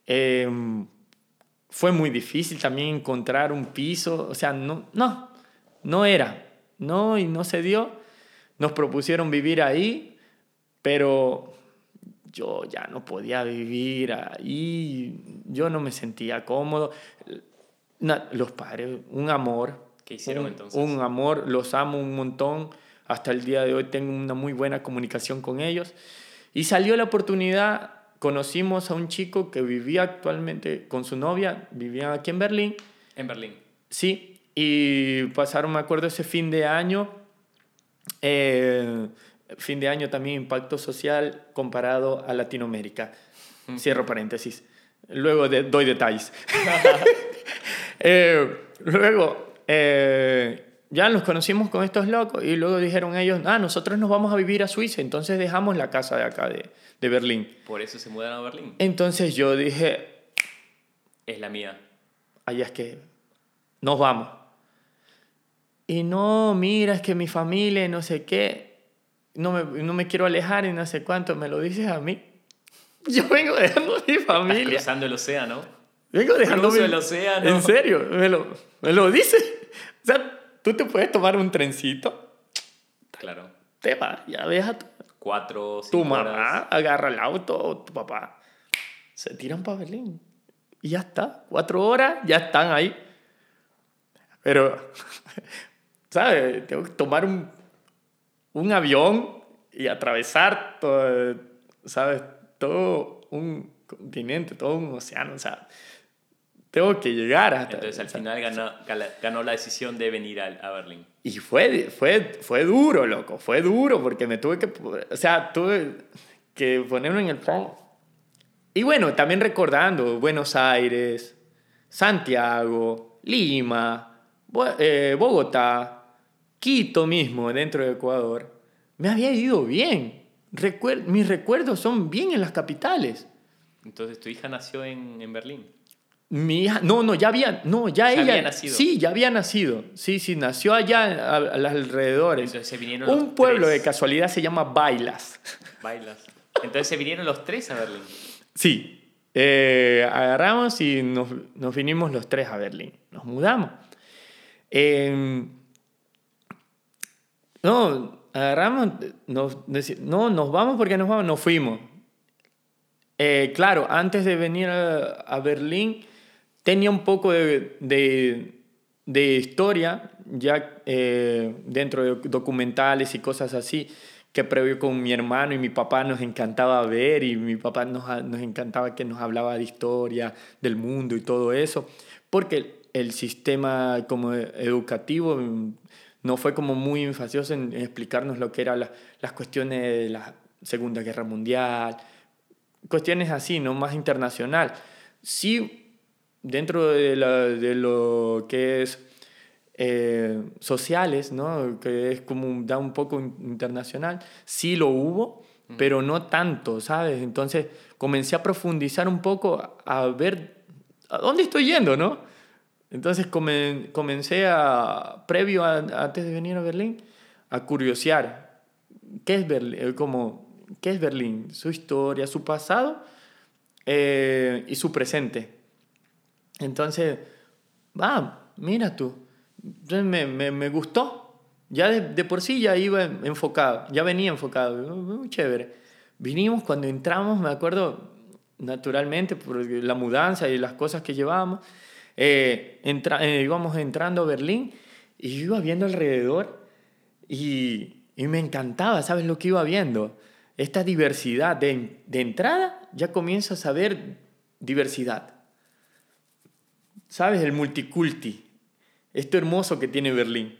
Speaker 2: Eh, fue muy difícil también encontrar un piso, o sea, no, no, no era, no, y no se dio. Nos propusieron vivir ahí, pero yo ya no podía vivir ahí, yo no me sentía cómodo. Los padres, un amor.
Speaker 1: ¿Qué hicieron
Speaker 2: un,
Speaker 1: entonces?
Speaker 2: Un amor, los amo un montón. Hasta el día de hoy tengo una muy buena comunicación con ellos. Y salió la oportunidad, conocimos a un chico que vivía actualmente con su novia, vivía aquí en Berlín.
Speaker 1: En Berlín.
Speaker 2: Sí, y pasaron, me acuerdo, ese fin de año, eh, fin de año también impacto social comparado a Latinoamérica. Cierro paréntesis. Luego de- doy detalles. Eh, luego, eh, ya nos conocimos con estos locos y luego dijeron ellos, ah, nosotros nos vamos a vivir a Suiza, entonces dejamos la casa de acá de, de Berlín.
Speaker 1: Por eso se mudaron a Berlín.
Speaker 2: Entonces yo dije,
Speaker 1: Es la mía.
Speaker 2: allá es que nos vamos. Y no, mira, es que mi familia, no sé qué, no me, no me quiero alejar y no sé cuánto, me lo dices a mí. Yo vengo dejando mi
Speaker 1: Estás
Speaker 2: familia.
Speaker 1: cruzando el océano.
Speaker 2: Vengo dejando mi-
Speaker 1: el océano.
Speaker 2: En serio, me lo, me lo dice. O sea, tú te puedes tomar un trencito,
Speaker 1: Claro.
Speaker 2: te vas, ya deja tu,
Speaker 1: Cuatro,
Speaker 2: tu mamá,
Speaker 1: horas.
Speaker 2: agarra el auto, o tu papá. Se tiran para Berlín. Y ya está. Cuatro horas, ya están ahí. Pero, ¿sabes? Tengo que tomar un, un avión y atravesar todo, ¿sabes? Todo un continente, todo un océano. O sea, tengo que llegar hasta...
Speaker 1: Entonces al final ganó, ganó la decisión de venir a, a Berlín.
Speaker 2: Y fue, fue, fue duro, loco, fue duro porque me tuve que, o sea, tuve que ponerme en el plan. Y bueno, también recordando Buenos Aires, Santiago, Lima, eh, Bogotá, Quito mismo, dentro de Ecuador, me había ido bien. mis recuerdos son bien en las capitales.
Speaker 1: Entonces, ¿tu hija nació en, en Berlín?
Speaker 2: Mi hija, no, no, ya había, no, ya, ella, había nacido. sí, ya había nacido, sí, sí, nació allá a, los alrededores. Entonces se vinieron Un pueblo de casualidad se llama Bailas.
Speaker 1: Bailas. Entonces se vinieron los tres a Berlín.
Speaker 2: Sí, eh, agarramos y nos, nos, vinimos los tres a Berlín, nos mudamos. Em, no, agarramos, nos, no, nos vamos porque nos vamos, nos fuimos. Eh, claro, antes de venir a Berlín tenía un poco de, de, historia ya eh, dentro de documentales y cosas así que previo con mi hermano y mi papá nos encantaba ver y mi papá nos, nos encantaba que nos hablaba de historia, del mundo y todo eso, porque el sistema como educativo no fue como muy enfacioso en explicarnos lo que eran las cuestiones de la Segunda Guerra Mundial, cuestiones así, no más internacional. Sí dentro de, de lo que es eh, sociales, ¿no? que es como da un poco internacional, sí lo hubo, pero no tanto, ¿sabes? Entonces comencé a profundizar un poco, a ver a dónde estoy yendo, ¿no? Entonces comencé a, previo a, antes de venir a Berlín, a curiosear qué es Berlín, eh, como, qué es Berlín, su historia, su pasado eh, y su presente. Entonces, va, mira tú, me, me, me gustó. Ya de, de, por sí ya iba enfocado, ya venía enfocado, muy chévere. Vinimos cuando entramos, me acuerdo, naturalmente, por la mudanza y las cosas que llevábamos, eh, entra, eh, íbamos entrando a Berlín y yo iba viendo alrededor y, y, me encantaba, ¿sabes lo que iba viendo? Esta diversidad. De, de entrada ya comienzas a ver diversidad. ¿Sabes? El multiculti. Esto hermoso que tiene Berlín.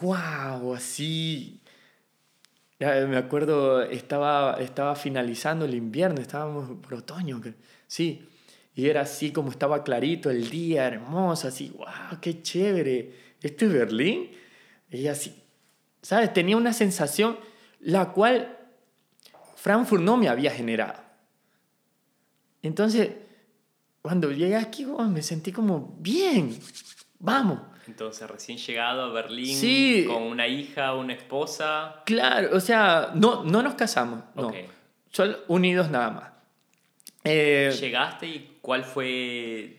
Speaker 2: ¡Wow! Así. Me acuerdo, estaba, estaba finalizando el invierno, estábamos por otoño. Sí. Y era así como estaba clarito el día, hermoso, así. ¡Wow! ¡Qué chévere! ¿Esto es Berlín? Y así. ¿Sabes? Tenía una sensación la cual Frankfurt no me había generado. Entonces cuando llegué aquí me sentí como, bien, vamos.
Speaker 1: Entonces, recién llegado a Berlín con una hija, una esposa.
Speaker 2: Claro, o sea, no, no nos casamos, no. Solo unidos nada más.
Speaker 1: Eh, ¿Llegaste y cuál fue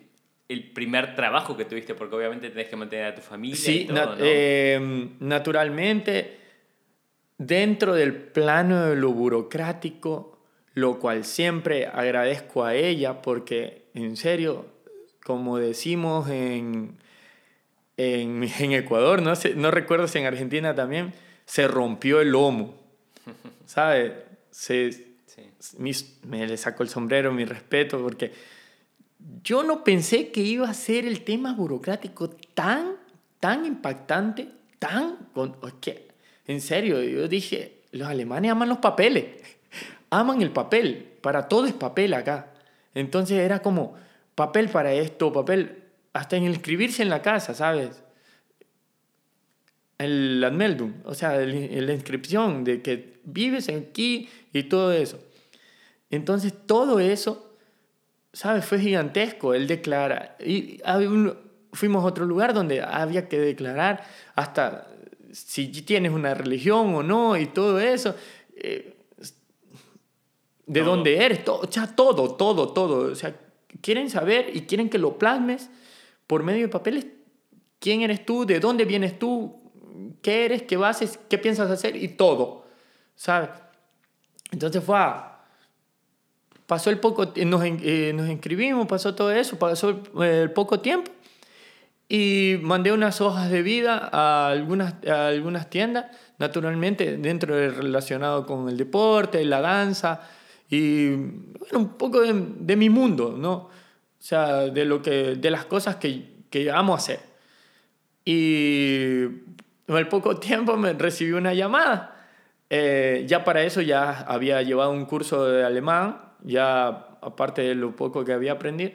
Speaker 1: el primer trabajo que tuviste? Porque obviamente tenés que mantener a tu familia. Sí, y todo,
Speaker 2: em, naturalmente, dentro del plano de lo burocrático, lo cual siempre agradezco a ella porque en serio, como decimos en, en, en Ecuador, no, sé, no recuerdo si en Argentina también, se rompió el lomo, ¿sabes? Se, me le saco el sombrero, mi respeto, porque yo no pensé que iba a ser el tema burocrático tan, tan impactante, tan... Con, en serio, yo dije, los alemanes aman los papeles, aman el papel, para todo es papel acá. Entonces era como papel para esto, papel, hasta en inscribirse en la casa, ¿sabes? El Anmeldung, o sea, la inscripción de que vives aquí y todo eso. Entonces todo eso, ¿sabes? Fue gigantesco, él declara. Y fuimos a otro lugar donde había que declarar hasta si tienes una religión o no y todo eso. Eh, de dónde eres, todo, o sea, todo, todo, todo. O sea, quieren saber y quieren que lo plasmes por medio de papeles. ¿Quién eres tú? ¿De dónde vienes tú? ¿Qué eres? ¿Qué haces? ¿Qué piensas hacer? Y todo, ¿sabes? Entonces fue Pasó el poco... Nos, eh, nos inscribimos, pasó todo eso, pasó el, poco tiempo y mandé unas hojas de vida a algunas, a algunas tiendas, naturalmente dentro de relacionado con el deporte, la danza, y bueno, un poco de, de mi mundo, ¿no? O sea, de, lo que, de las cosas que, que amo hacer. Y al poco tiempo me recibí una llamada. Eh, ya para eso ya había llevado un curso de alemán, ya aparte de lo poco que había aprendido.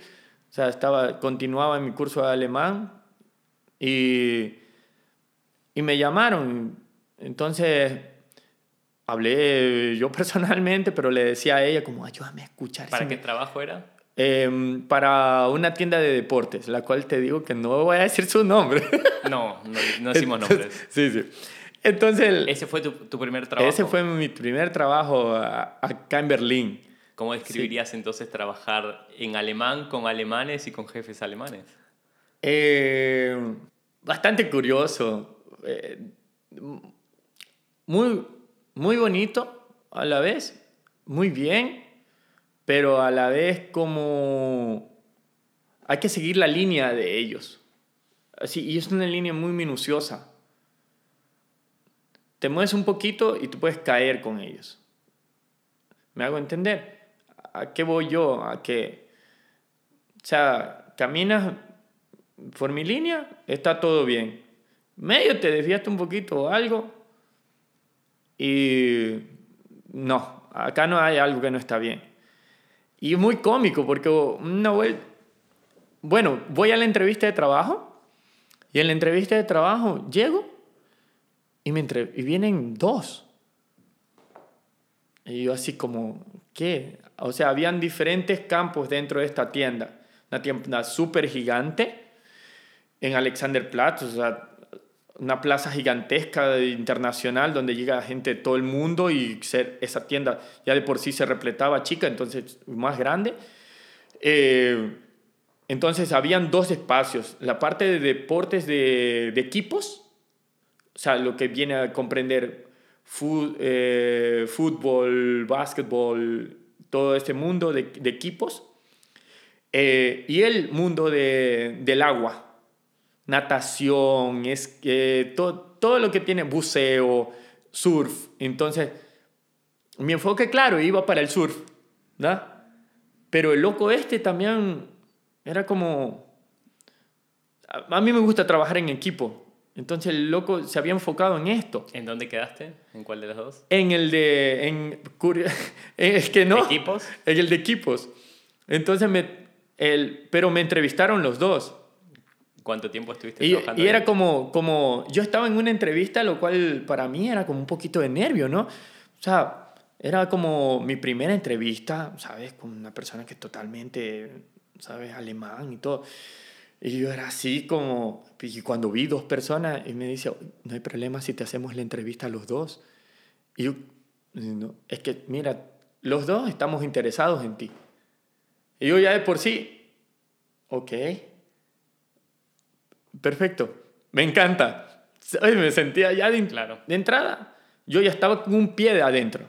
Speaker 2: O sea, estaba, continuaba en mi curso de alemán y, y me llamaron. Entonces hablé yo personalmente, pero le decía a ella como, ayúdame a escuchar.
Speaker 1: ¿Para qué trabajo era?
Speaker 2: Em, para una tienda de deportes, la cual te digo que no voy a decir su nombre.
Speaker 1: No, no, no decimos nombres.
Speaker 2: sí, sí. Entonces...
Speaker 1: ¿Ese fue tu, tu, primer trabajo?
Speaker 2: Ese fue mi primer trabajo acá en Berlín.
Speaker 1: ¿Cómo describirías entonces trabajar en alemán con alemanes y con jefes alemanes?
Speaker 2: Eh, bastante curioso. Eh, muy, muy bonito a la vez, muy bien, pero a la vez como hay que seguir la línea de ellos. Así, y es una línea muy minuciosa. Te mueves un poquito y tú puedes caer con ellos. ¿Me hago entender? ¿A qué voy yo? A que, o sea, caminas por mi línea, está todo bien. Medio te desviaste un poquito o algo y no, acá no hay algo que no está bien. Y es muy cómico porque una vuelta, bueno, voy a la entrevista de trabajo y en la entrevista de trabajo llego y, me y vienen dos. Y yo así como, ¿qué? O sea, habían diferentes campos dentro de esta tienda. Una tienda súper gigante en Alexanderplatz, o sea, una plaza gigantesca internacional donde llega gente de todo el mundo y ser, esa tienda ya de por sí se repletaba chica, entonces más grande. Eh, entonces habían dos espacios, la parte de deportes de, de equipos, o sea, lo que viene a comprender eh, fútbol, básquetbol, todo este mundo de, de equipos, eh, y el mundo de, del agua, natación, es, eh, todo, lo que tiene buceo, surf. Entonces, mi enfoque, claro, iba para el surf. Pero el loco este también era como... A mí me gusta trabajar en equipo. Entonces el loco se había enfocado en esto.
Speaker 1: ¿En dónde quedaste? ¿En cuál de los dos?
Speaker 2: En el de... En, es que no.
Speaker 1: ¿Equipos?
Speaker 2: En el de equipos. Entonces me... El, pero me entrevistaron los dos.
Speaker 1: ¿Cuánto tiempo estuviste
Speaker 2: y,
Speaker 1: trabajando?
Speaker 2: Y era como, como, yo estaba en una entrevista, lo cual para mí era como un poquito de nervio, ¿no? O sea, era como mi primera entrevista, ¿sabes? Con una persona que totalmente, ¿sabes? Alemán y todo. Y yo era así como, y cuando vi dos personas, y me dice, no hay problema si te hacemos la entrevista a los dos. Y yo, no, es que, mira, los dos estamos interesados en ti. Y yo ya de por sí, ok, perfecto, me encanta. Me sentía ya de,
Speaker 1: claro.
Speaker 2: de entrada. Yo ya estaba con un pie de adentro.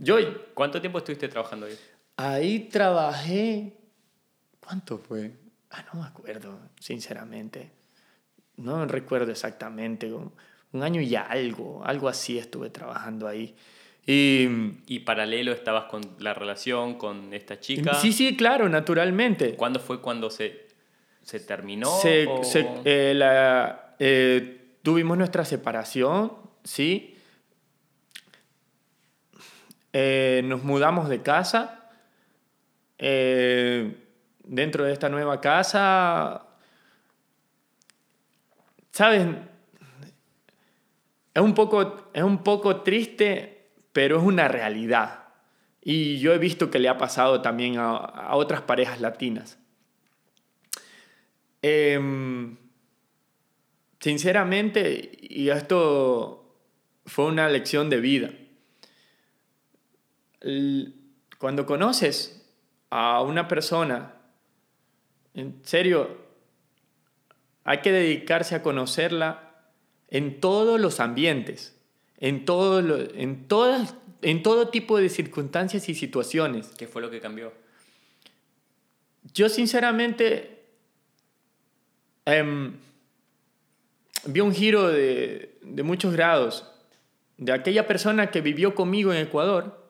Speaker 2: Yo,
Speaker 1: ¿Cuánto tiempo estuviste trabajando ahí?
Speaker 2: Ahí trabajé. ¿Cuánto fue? Ah, no me acuerdo, sinceramente. No recuerdo exactamente. Un año y algo, algo así estuve trabajando ahí. Y,
Speaker 1: ¿Y paralelo estabas con la relación con esta chica?
Speaker 2: Sí, sí, claro, naturalmente.
Speaker 1: ¿Cuándo fue cuando se, se terminó?
Speaker 2: Se,
Speaker 1: o...
Speaker 2: se, eh, la, eh, tuvimos nuestra separación, ¿sí? Eh, nos mudamos de casa. Eh, dentro de esta nueva casa, ¿sabes? Es un poco, es un poco triste, pero es una realidad. Y yo he visto que le ha pasado también a, a otras parejas latinas. Eh, sinceramente, y esto fue una lección de vida. Cuando conoces a una persona, en serio, hay que dedicarse a conocerla en todos los ambientes, en todo, lo, en, todas, en todo tipo de circunstancias y situaciones.
Speaker 1: ¿Qué fue lo que cambió?
Speaker 2: Yo sinceramente eh, vi un giro de, de, muchos grados de aquella persona que vivió conmigo en Ecuador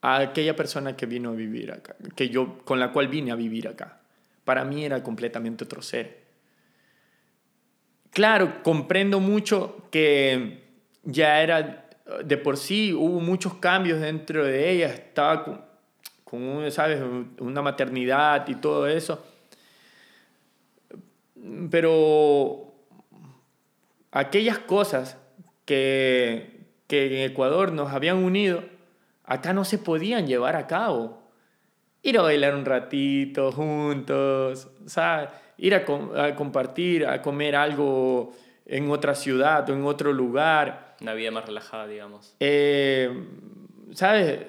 Speaker 2: a aquella persona que vino a vivir acá, que yo, con la cual vine a vivir acá. Para mí era completamente otro ser. Claro, comprendo mucho que ya era de por sí, hubo muchos cambios dentro de ella, estaba con, una maternidad y todo eso. Pero aquellas cosas que, que en Ecuador nos habían unido, acá no se podían llevar a cabo. Ir a bailar un ratito juntos, ¿sabes? Ir a, a compartir, a comer algo en otra ciudad o en otro lugar.
Speaker 1: Una vida más relajada, digamos.
Speaker 2: Eh, ¿Sabes?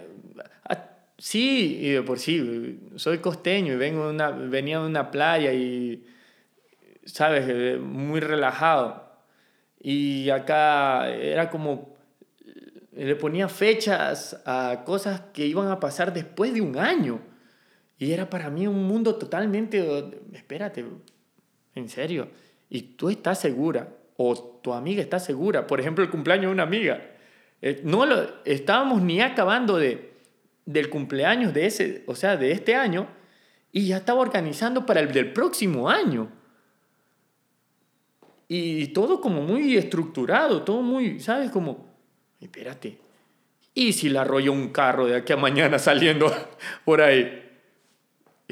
Speaker 2: Sí, y de por sí, soy costeño y vengo una, venía de una playa y, ¿sabes? Eh, muy relajado. Y acá era como, le ponía fechas a cosas que iban a pasar después de un año. Y era para mí un mundo totalmente, espérate, en serio. Y tú estás segura, o tu amiga está segura. Por ejemplo, el cumpleaños de una amiga. Eh, no lo, estábamos ni acabando de, del cumpleaños de ese, o sea, de este año, y ya estaba organizando para el del próximo año. Y todo como muy estructurado, todo muy, ¿sabes? Como, espérate, ¿y si la arrolla un carro de aquí a mañana saliendo por ahí?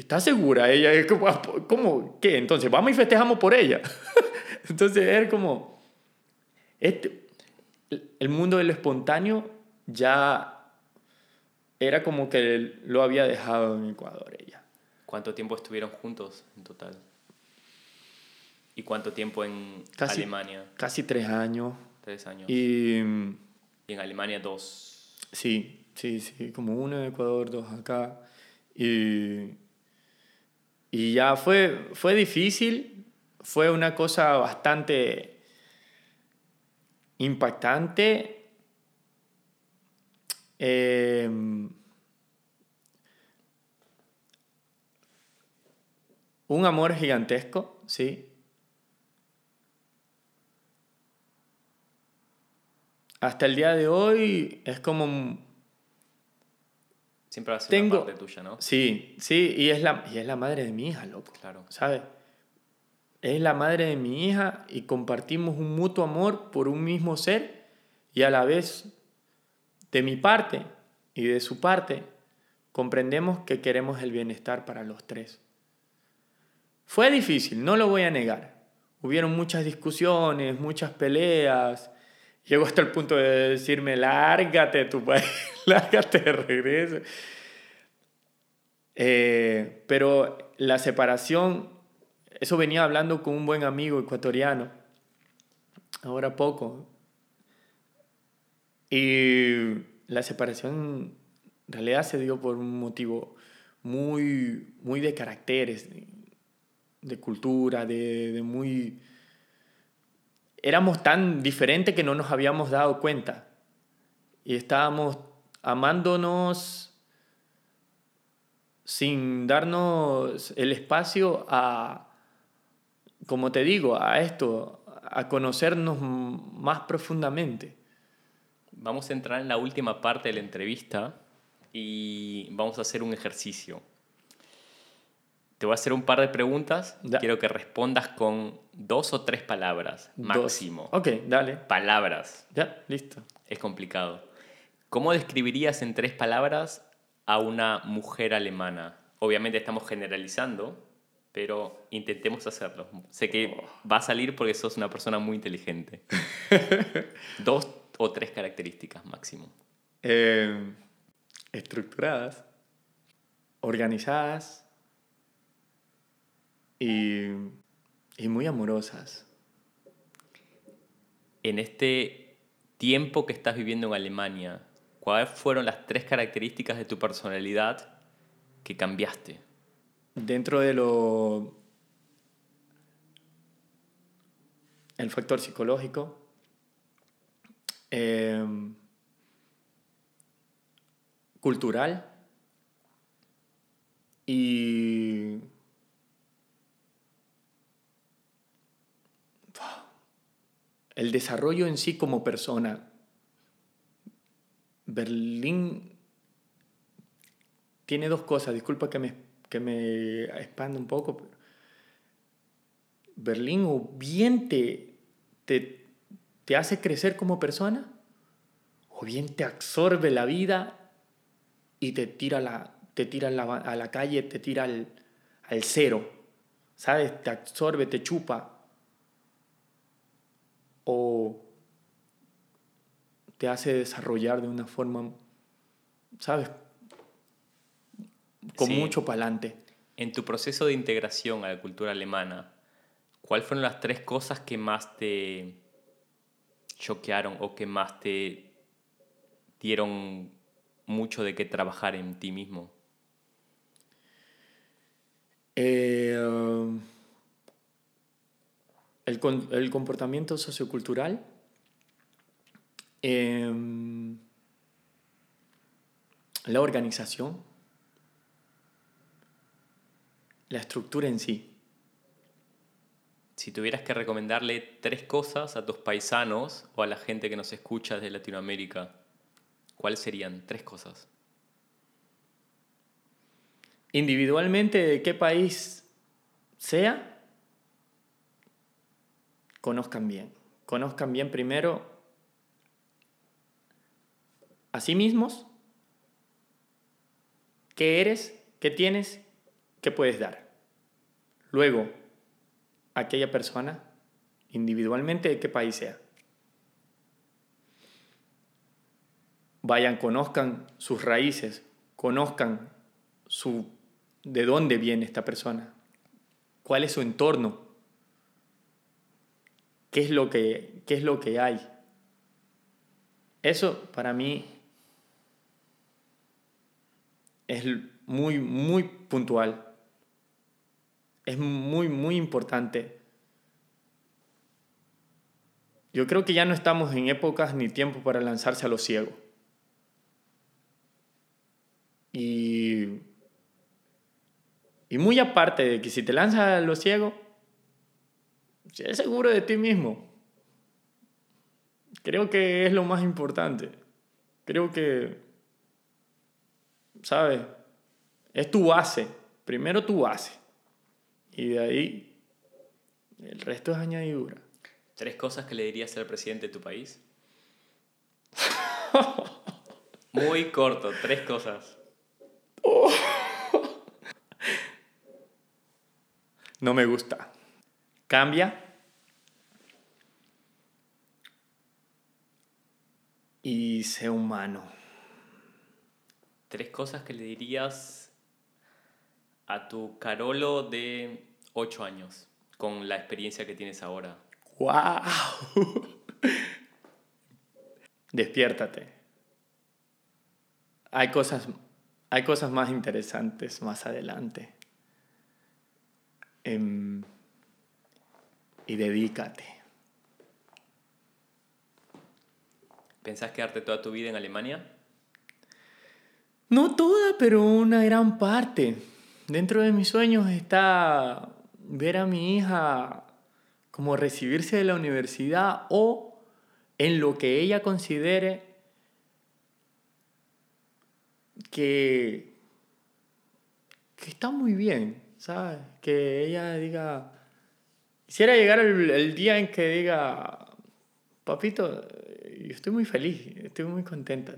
Speaker 2: ¿Está segura ella? ¿Cómo, ¿Cómo? ¿Qué? Entonces, vamos y festejamos por ella. Entonces, es como, este, el mundo de lo espontáneo ya era como que lo había dejado en Ecuador ella.
Speaker 1: ¿Cuánto tiempo estuvieron juntos en total? ¿Y cuánto tiempo en
Speaker 2: casi,
Speaker 1: Alemania?
Speaker 2: Casi tres años.
Speaker 1: Tres años.
Speaker 2: Y,
Speaker 1: y, en Alemania dos.
Speaker 2: Sí, sí, sí, como uno en Ecuador, dos acá. Y, y ya fue, fue difícil, fue una cosa bastante impactante. Eh, un amor gigantesco, sí. hasta el día de hoy es como...
Speaker 1: Siempre va a ser Tengo... una parte tuya, ¿no?
Speaker 2: Sí, sí, y es, la, y es la madre de mi hija, loco.
Speaker 1: Claro.
Speaker 2: ¿Sabes? Es la madre de mi hija y compartimos un mutuo amor por un mismo ser y a la vez de mi parte y de su parte comprendemos que queremos el bienestar para los tres. Fue difícil, no lo voy a negar. Hubieron muchas discusiones, muchas peleas, Llegó hasta el punto de decirme, lárgate tu país, lárgate de. Eh, pero la separación, eso venía hablando con un buen amigo ecuatoriano, ahora poco. Y la separación en realidad se dio por un motivo muy, muy de caracteres, de, cultura, de, de muy éramos tan diferentes que no nos habíamos dado cuenta. Y estábamos amándonos sin darnos el espacio a, como te digo, a esto, a conocernos más profundamente.
Speaker 1: Vamos a entrar en la última parte de la entrevista y vamos a hacer un ejercicio. Te voy a hacer un par de preguntas. Quiero que respondas con dos o tres palabras máximo.
Speaker 2: Ok, dale.
Speaker 1: Palabras.
Speaker 2: Ya, listo.
Speaker 1: Es complicado. ¿Cómo describirías en tres palabras a una mujer alemana? Obviamente estamos generalizando, pero intentemos hacerlo. Sé que oh. va a salir porque sos una persona muy inteligente. dos o tres características máximo.
Speaker 2: Eh, estructuradas, organizadas y, y muy amorosas.
Speaker 1: En este tiempo que estás viviendo en Alemania, ¿cuáles fueron las tres características de tu personalidad que cambiaste?
Speaker 2: Dentro de lo... el factor psicológico, eh, cultural y el desarrollo en sí como persona. Berlín tiene dos cosas, disculpa que me, que me expanda un poco. Berlín o bien te, te, te hace crecer como persona, o bien te absorbe la vida y te tira, la, te tira a la calle, te tira al, al cero. ¿Sabes? Te absorbe, te chupa. O te hace desarrollar de una forma, ¿sabes? Con mucho palante.
Speaker 1: En tu proceso de integración a la cultura alemana, ¿cuáles fueron las tres cosas que más te choquearon o que más te dieron mucho de qué trabajar en ti mismo?
Speaker 2: Eh, el, el comportamiento sociocultural Em, la organización, la estructura en sí.
Speaker 1: Si tuvieras que recomendarle tres cosas a tus paisanos o a la gente que nos escucha desde Latinoamérica, ¿cuáles serían tres cosas?
Speaker 2: Individualmente, de qué país sea, conozcan bien. Conozcan bien primero a sí mismos qué eres, qué tienes, qué puedes dar. Luego, aquella persona, individualmente de qué país sea. Vayan, conozcan sus raíces, conozcan su, de dónde viene esta persona, cuál es su entorno, qué es lo que, qué es lo que hay. Eso para mí es muy, muy puntual. Es muy, muy importante. Yo creo que ya no estamos en épocas ni tiempo para lanzarse a lo ciego. Y, y muy aparte de que si te lanzas a lo ciego, sé seguro de ti mismo. Creo que es lo más importante. Creo que ¿sabes? Es tu base. Primero tu base. Y de ahí el resto es añadidura.
Speaker 1: ¿Tres cosas que le dirías al presidente de tu país? Muy corto, tres cosas.
Speaker 2: No me gusta. Cambia. Y sé humano
Speaker 1: tres cosas que le dirías a tu Carolo de 8 años con la experiencia que tienes ahora.
Speaker 2: ¡Wow! Despiértate. Hay cosas, hay cosas más interesantes más adelante. Em, y dedícate.
Speaker 1: ¿Pensás quedarte toda tu vida en Alemania?
Speaker 2: No toda, pero una gran parte. Dentro de mis sueños está ver a mi hija como recibirse de la universidad o en lo que ella considere que, que está muy bien, ¿sabes? Que ella diga, quisiera llegar el, día en que diga, papito, yo estoy muy feliz, estoy muy contenta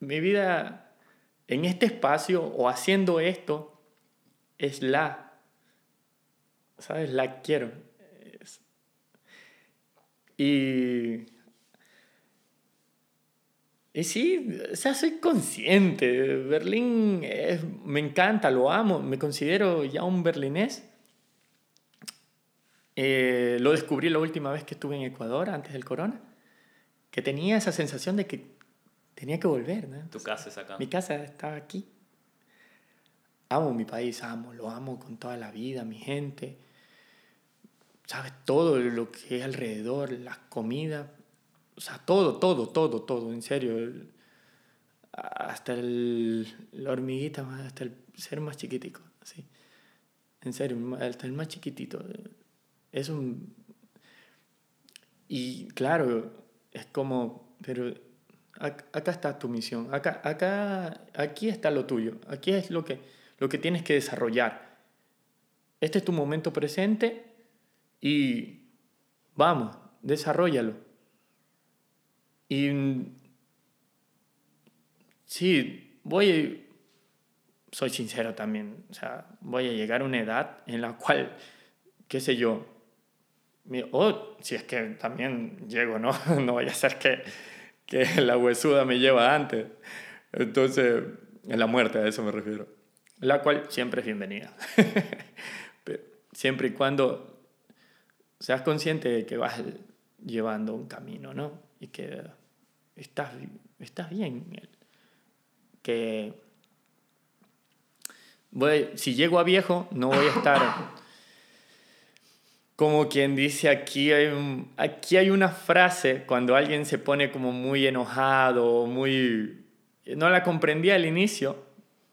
Speaker 2: mi vida en este espacio o haciendo esto es la, ¿sabes? La quiero. Y, y sí, o sea, soy consciente. Berlín me encanta, lo amo, me considero ya un berlinés. Eh, lo descubrí la última vez que estuve en Ecuador, antes del corona, que tenía esa sensación de que tenía que volver, ¿no?
Speaker 1: Tu casa es acá.
Speaker 2: Mi casa está aquí. Amo mi país, amo, lo amo con toda la vida, mi gente. ¿Sabes? Todo lo que hay alrededor, las comidas, o sea, todo, todo, todo, todo, en serio. Hasta el, la hormiguita, hasta el ser más chiquitico, así. En serio, hasta el más chiquitito. Es un... Y claro, es como, pero acá está tu misión, acá, acá, aquí está lo tuyo, aquí es lo que, lo que tienes que desarrollar. Este es tu momento presente y vamos, desarrollalo. Y sí, voy, soy sincero también, o sea, voy a llegar a una edad en la cual, qué sé yo, o si es que también llego, ¿no? No vaya a ser que, que la huesuda me lleva antes. Entonces, en la muerte, a eso me refiero. La cual siempre es bienvenida. siempre y cuando seas consciente de que vas llevando un camino, ¿no? Y que estás, estás bien. Que voy, si llego a viejo, no voy a estar como quien dice, aquí hay, aquí hay una frase cuando alguien se pone como muy enojado, muy... No la comprendía al inicio,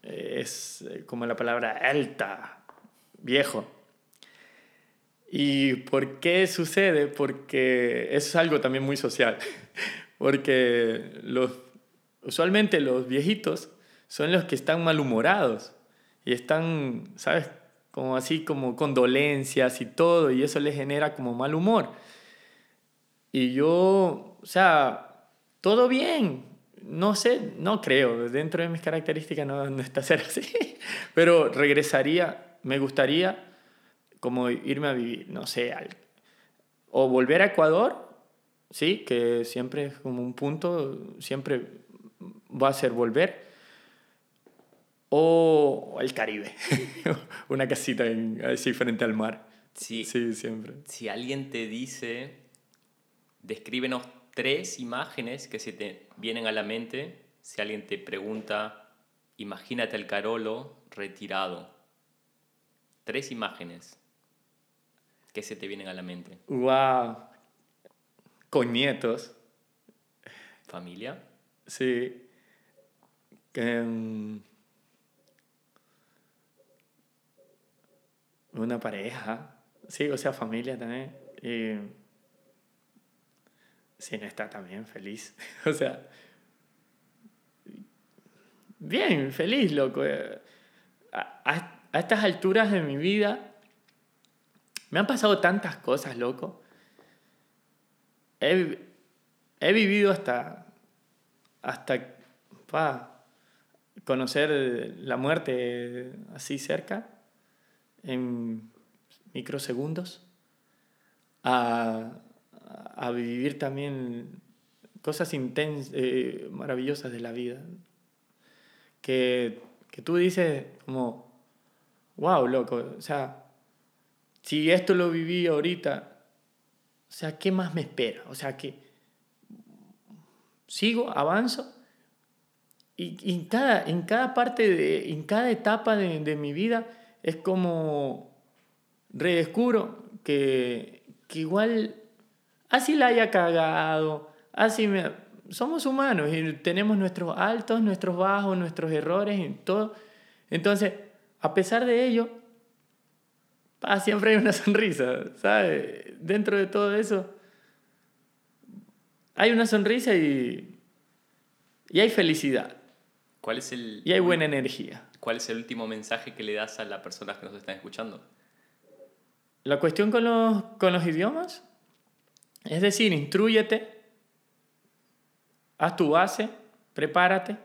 Speaker 2: es eh, como la palabra alta, viejo. ¿Y por qué sucede? Porque eso es algo también muy social. Porque los, usualmente los viejitos son los que están malhumorados y están, ¿sabes? Como así, como condolencias y todo, y eso les genera como mal humor. Y yo, o sea, todo bien, no sé, no creo, dentro de mis características no, no está ser así, pero regresaría, me gustaría como irme a vivir, no sé, o volver a Ecuador, sí, que siempre es como un punto, siempre va a ser volver, o el Caribe, una casita en, así frente al mar.
Speaker 1: Sí,
Speaker 2: sí, siempre.
Speaker 1: Si alguien te dice, descríbenos tres imágenes que se te vienen a la mente, si alguien te pregunta, imagínate el Carolo retirado. Tres imágenes que se te vienen a la mente.
Speaker 2: ¡Wow! Con nietos.
Speaker 1: ¿Familia?
Speaker 2: Sí. Um, una pareja. Sí, o sea, familia también. Y si no está también feliz. o sea, bien, feliz, loco. A, a, estas alturas de mi vida me han pasado tantas cosas, loco. He, he vivido hasta, hasta pa, conocer la muerte así cerca, en microsegundos, a, a vivir también cosas intensas, eh, maravillosas de la vida. Que, que tú dices como, wow, loco, o sea, si esto lo viví ahorita, o sea, ¿qué más me espera? O sea, que sigo, avanzo, y, y cada, en cada parte, de, en cada etapa de, de mi vida, es como redescubro que, que igual así la haya cagado, así me... Somos humanos y tenemos nuestros altos, nuestros bajos, nuestros errores y todo. Entonces, a pesar de ello, siempre hay una sonrisa, ¿sabes? Dentro de todo eso, hay una sonrisa y, y hay felicidad.
Speaker 1: ¿Cuál es el...
Speaker 2: Y hay buena energía.
Speaker 1: ¿Cuál es el último mensaje que le das a las personas que nos están escuchando?
Speaker 2: La cuestión con los, con los idiomas es decir, instruyete, haz tu base, prepárate.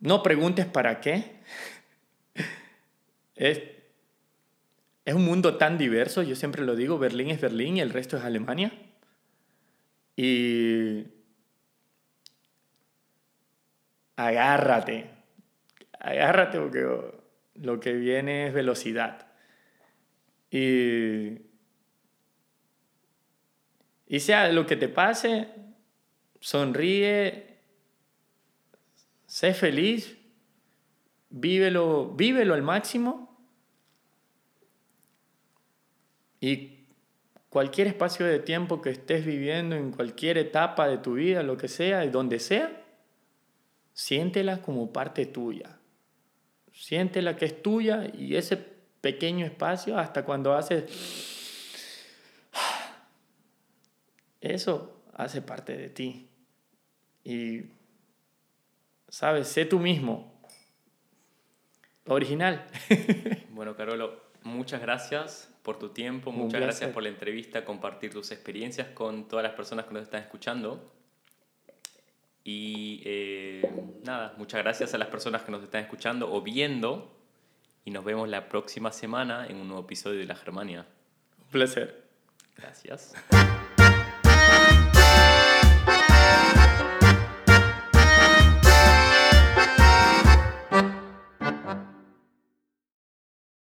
Speaker 2: No preguntes para qué. Es, es un mundo tan diverso, yo siempre lo digo, Berlín es Berlín y el resto es Alemania. Y agárrate, agárrate porque lo que viene es velocidad. Y y sea lo que te pase, sonríe, sé feliz, vívelo, vívelo al máximo y cualquier espacio de tiempo que estés viviendo, en cualquier etapa de tu vida, lo que sea, donde sea, siéntela como parte tuya. Siéntela que es tuya y ese pequeño espacio hasta cuando haces eso hace parte de ti. Y, sabes, sé tú mismo. original.
Speaker 1: Bueno, Carolo, muchas gracias por tu tiempo, muchas gracias por la entrevista, compartir tus experiencias con todas las personas que nos están escuchando. Y eh, nada, muchas gracias a las personas que nos están escuchando o viendo. Y nos vemos la próxima semana en un nuevo episodio de La Germania.
Speaker 2: Un placer.
Speaker 1: Gracias.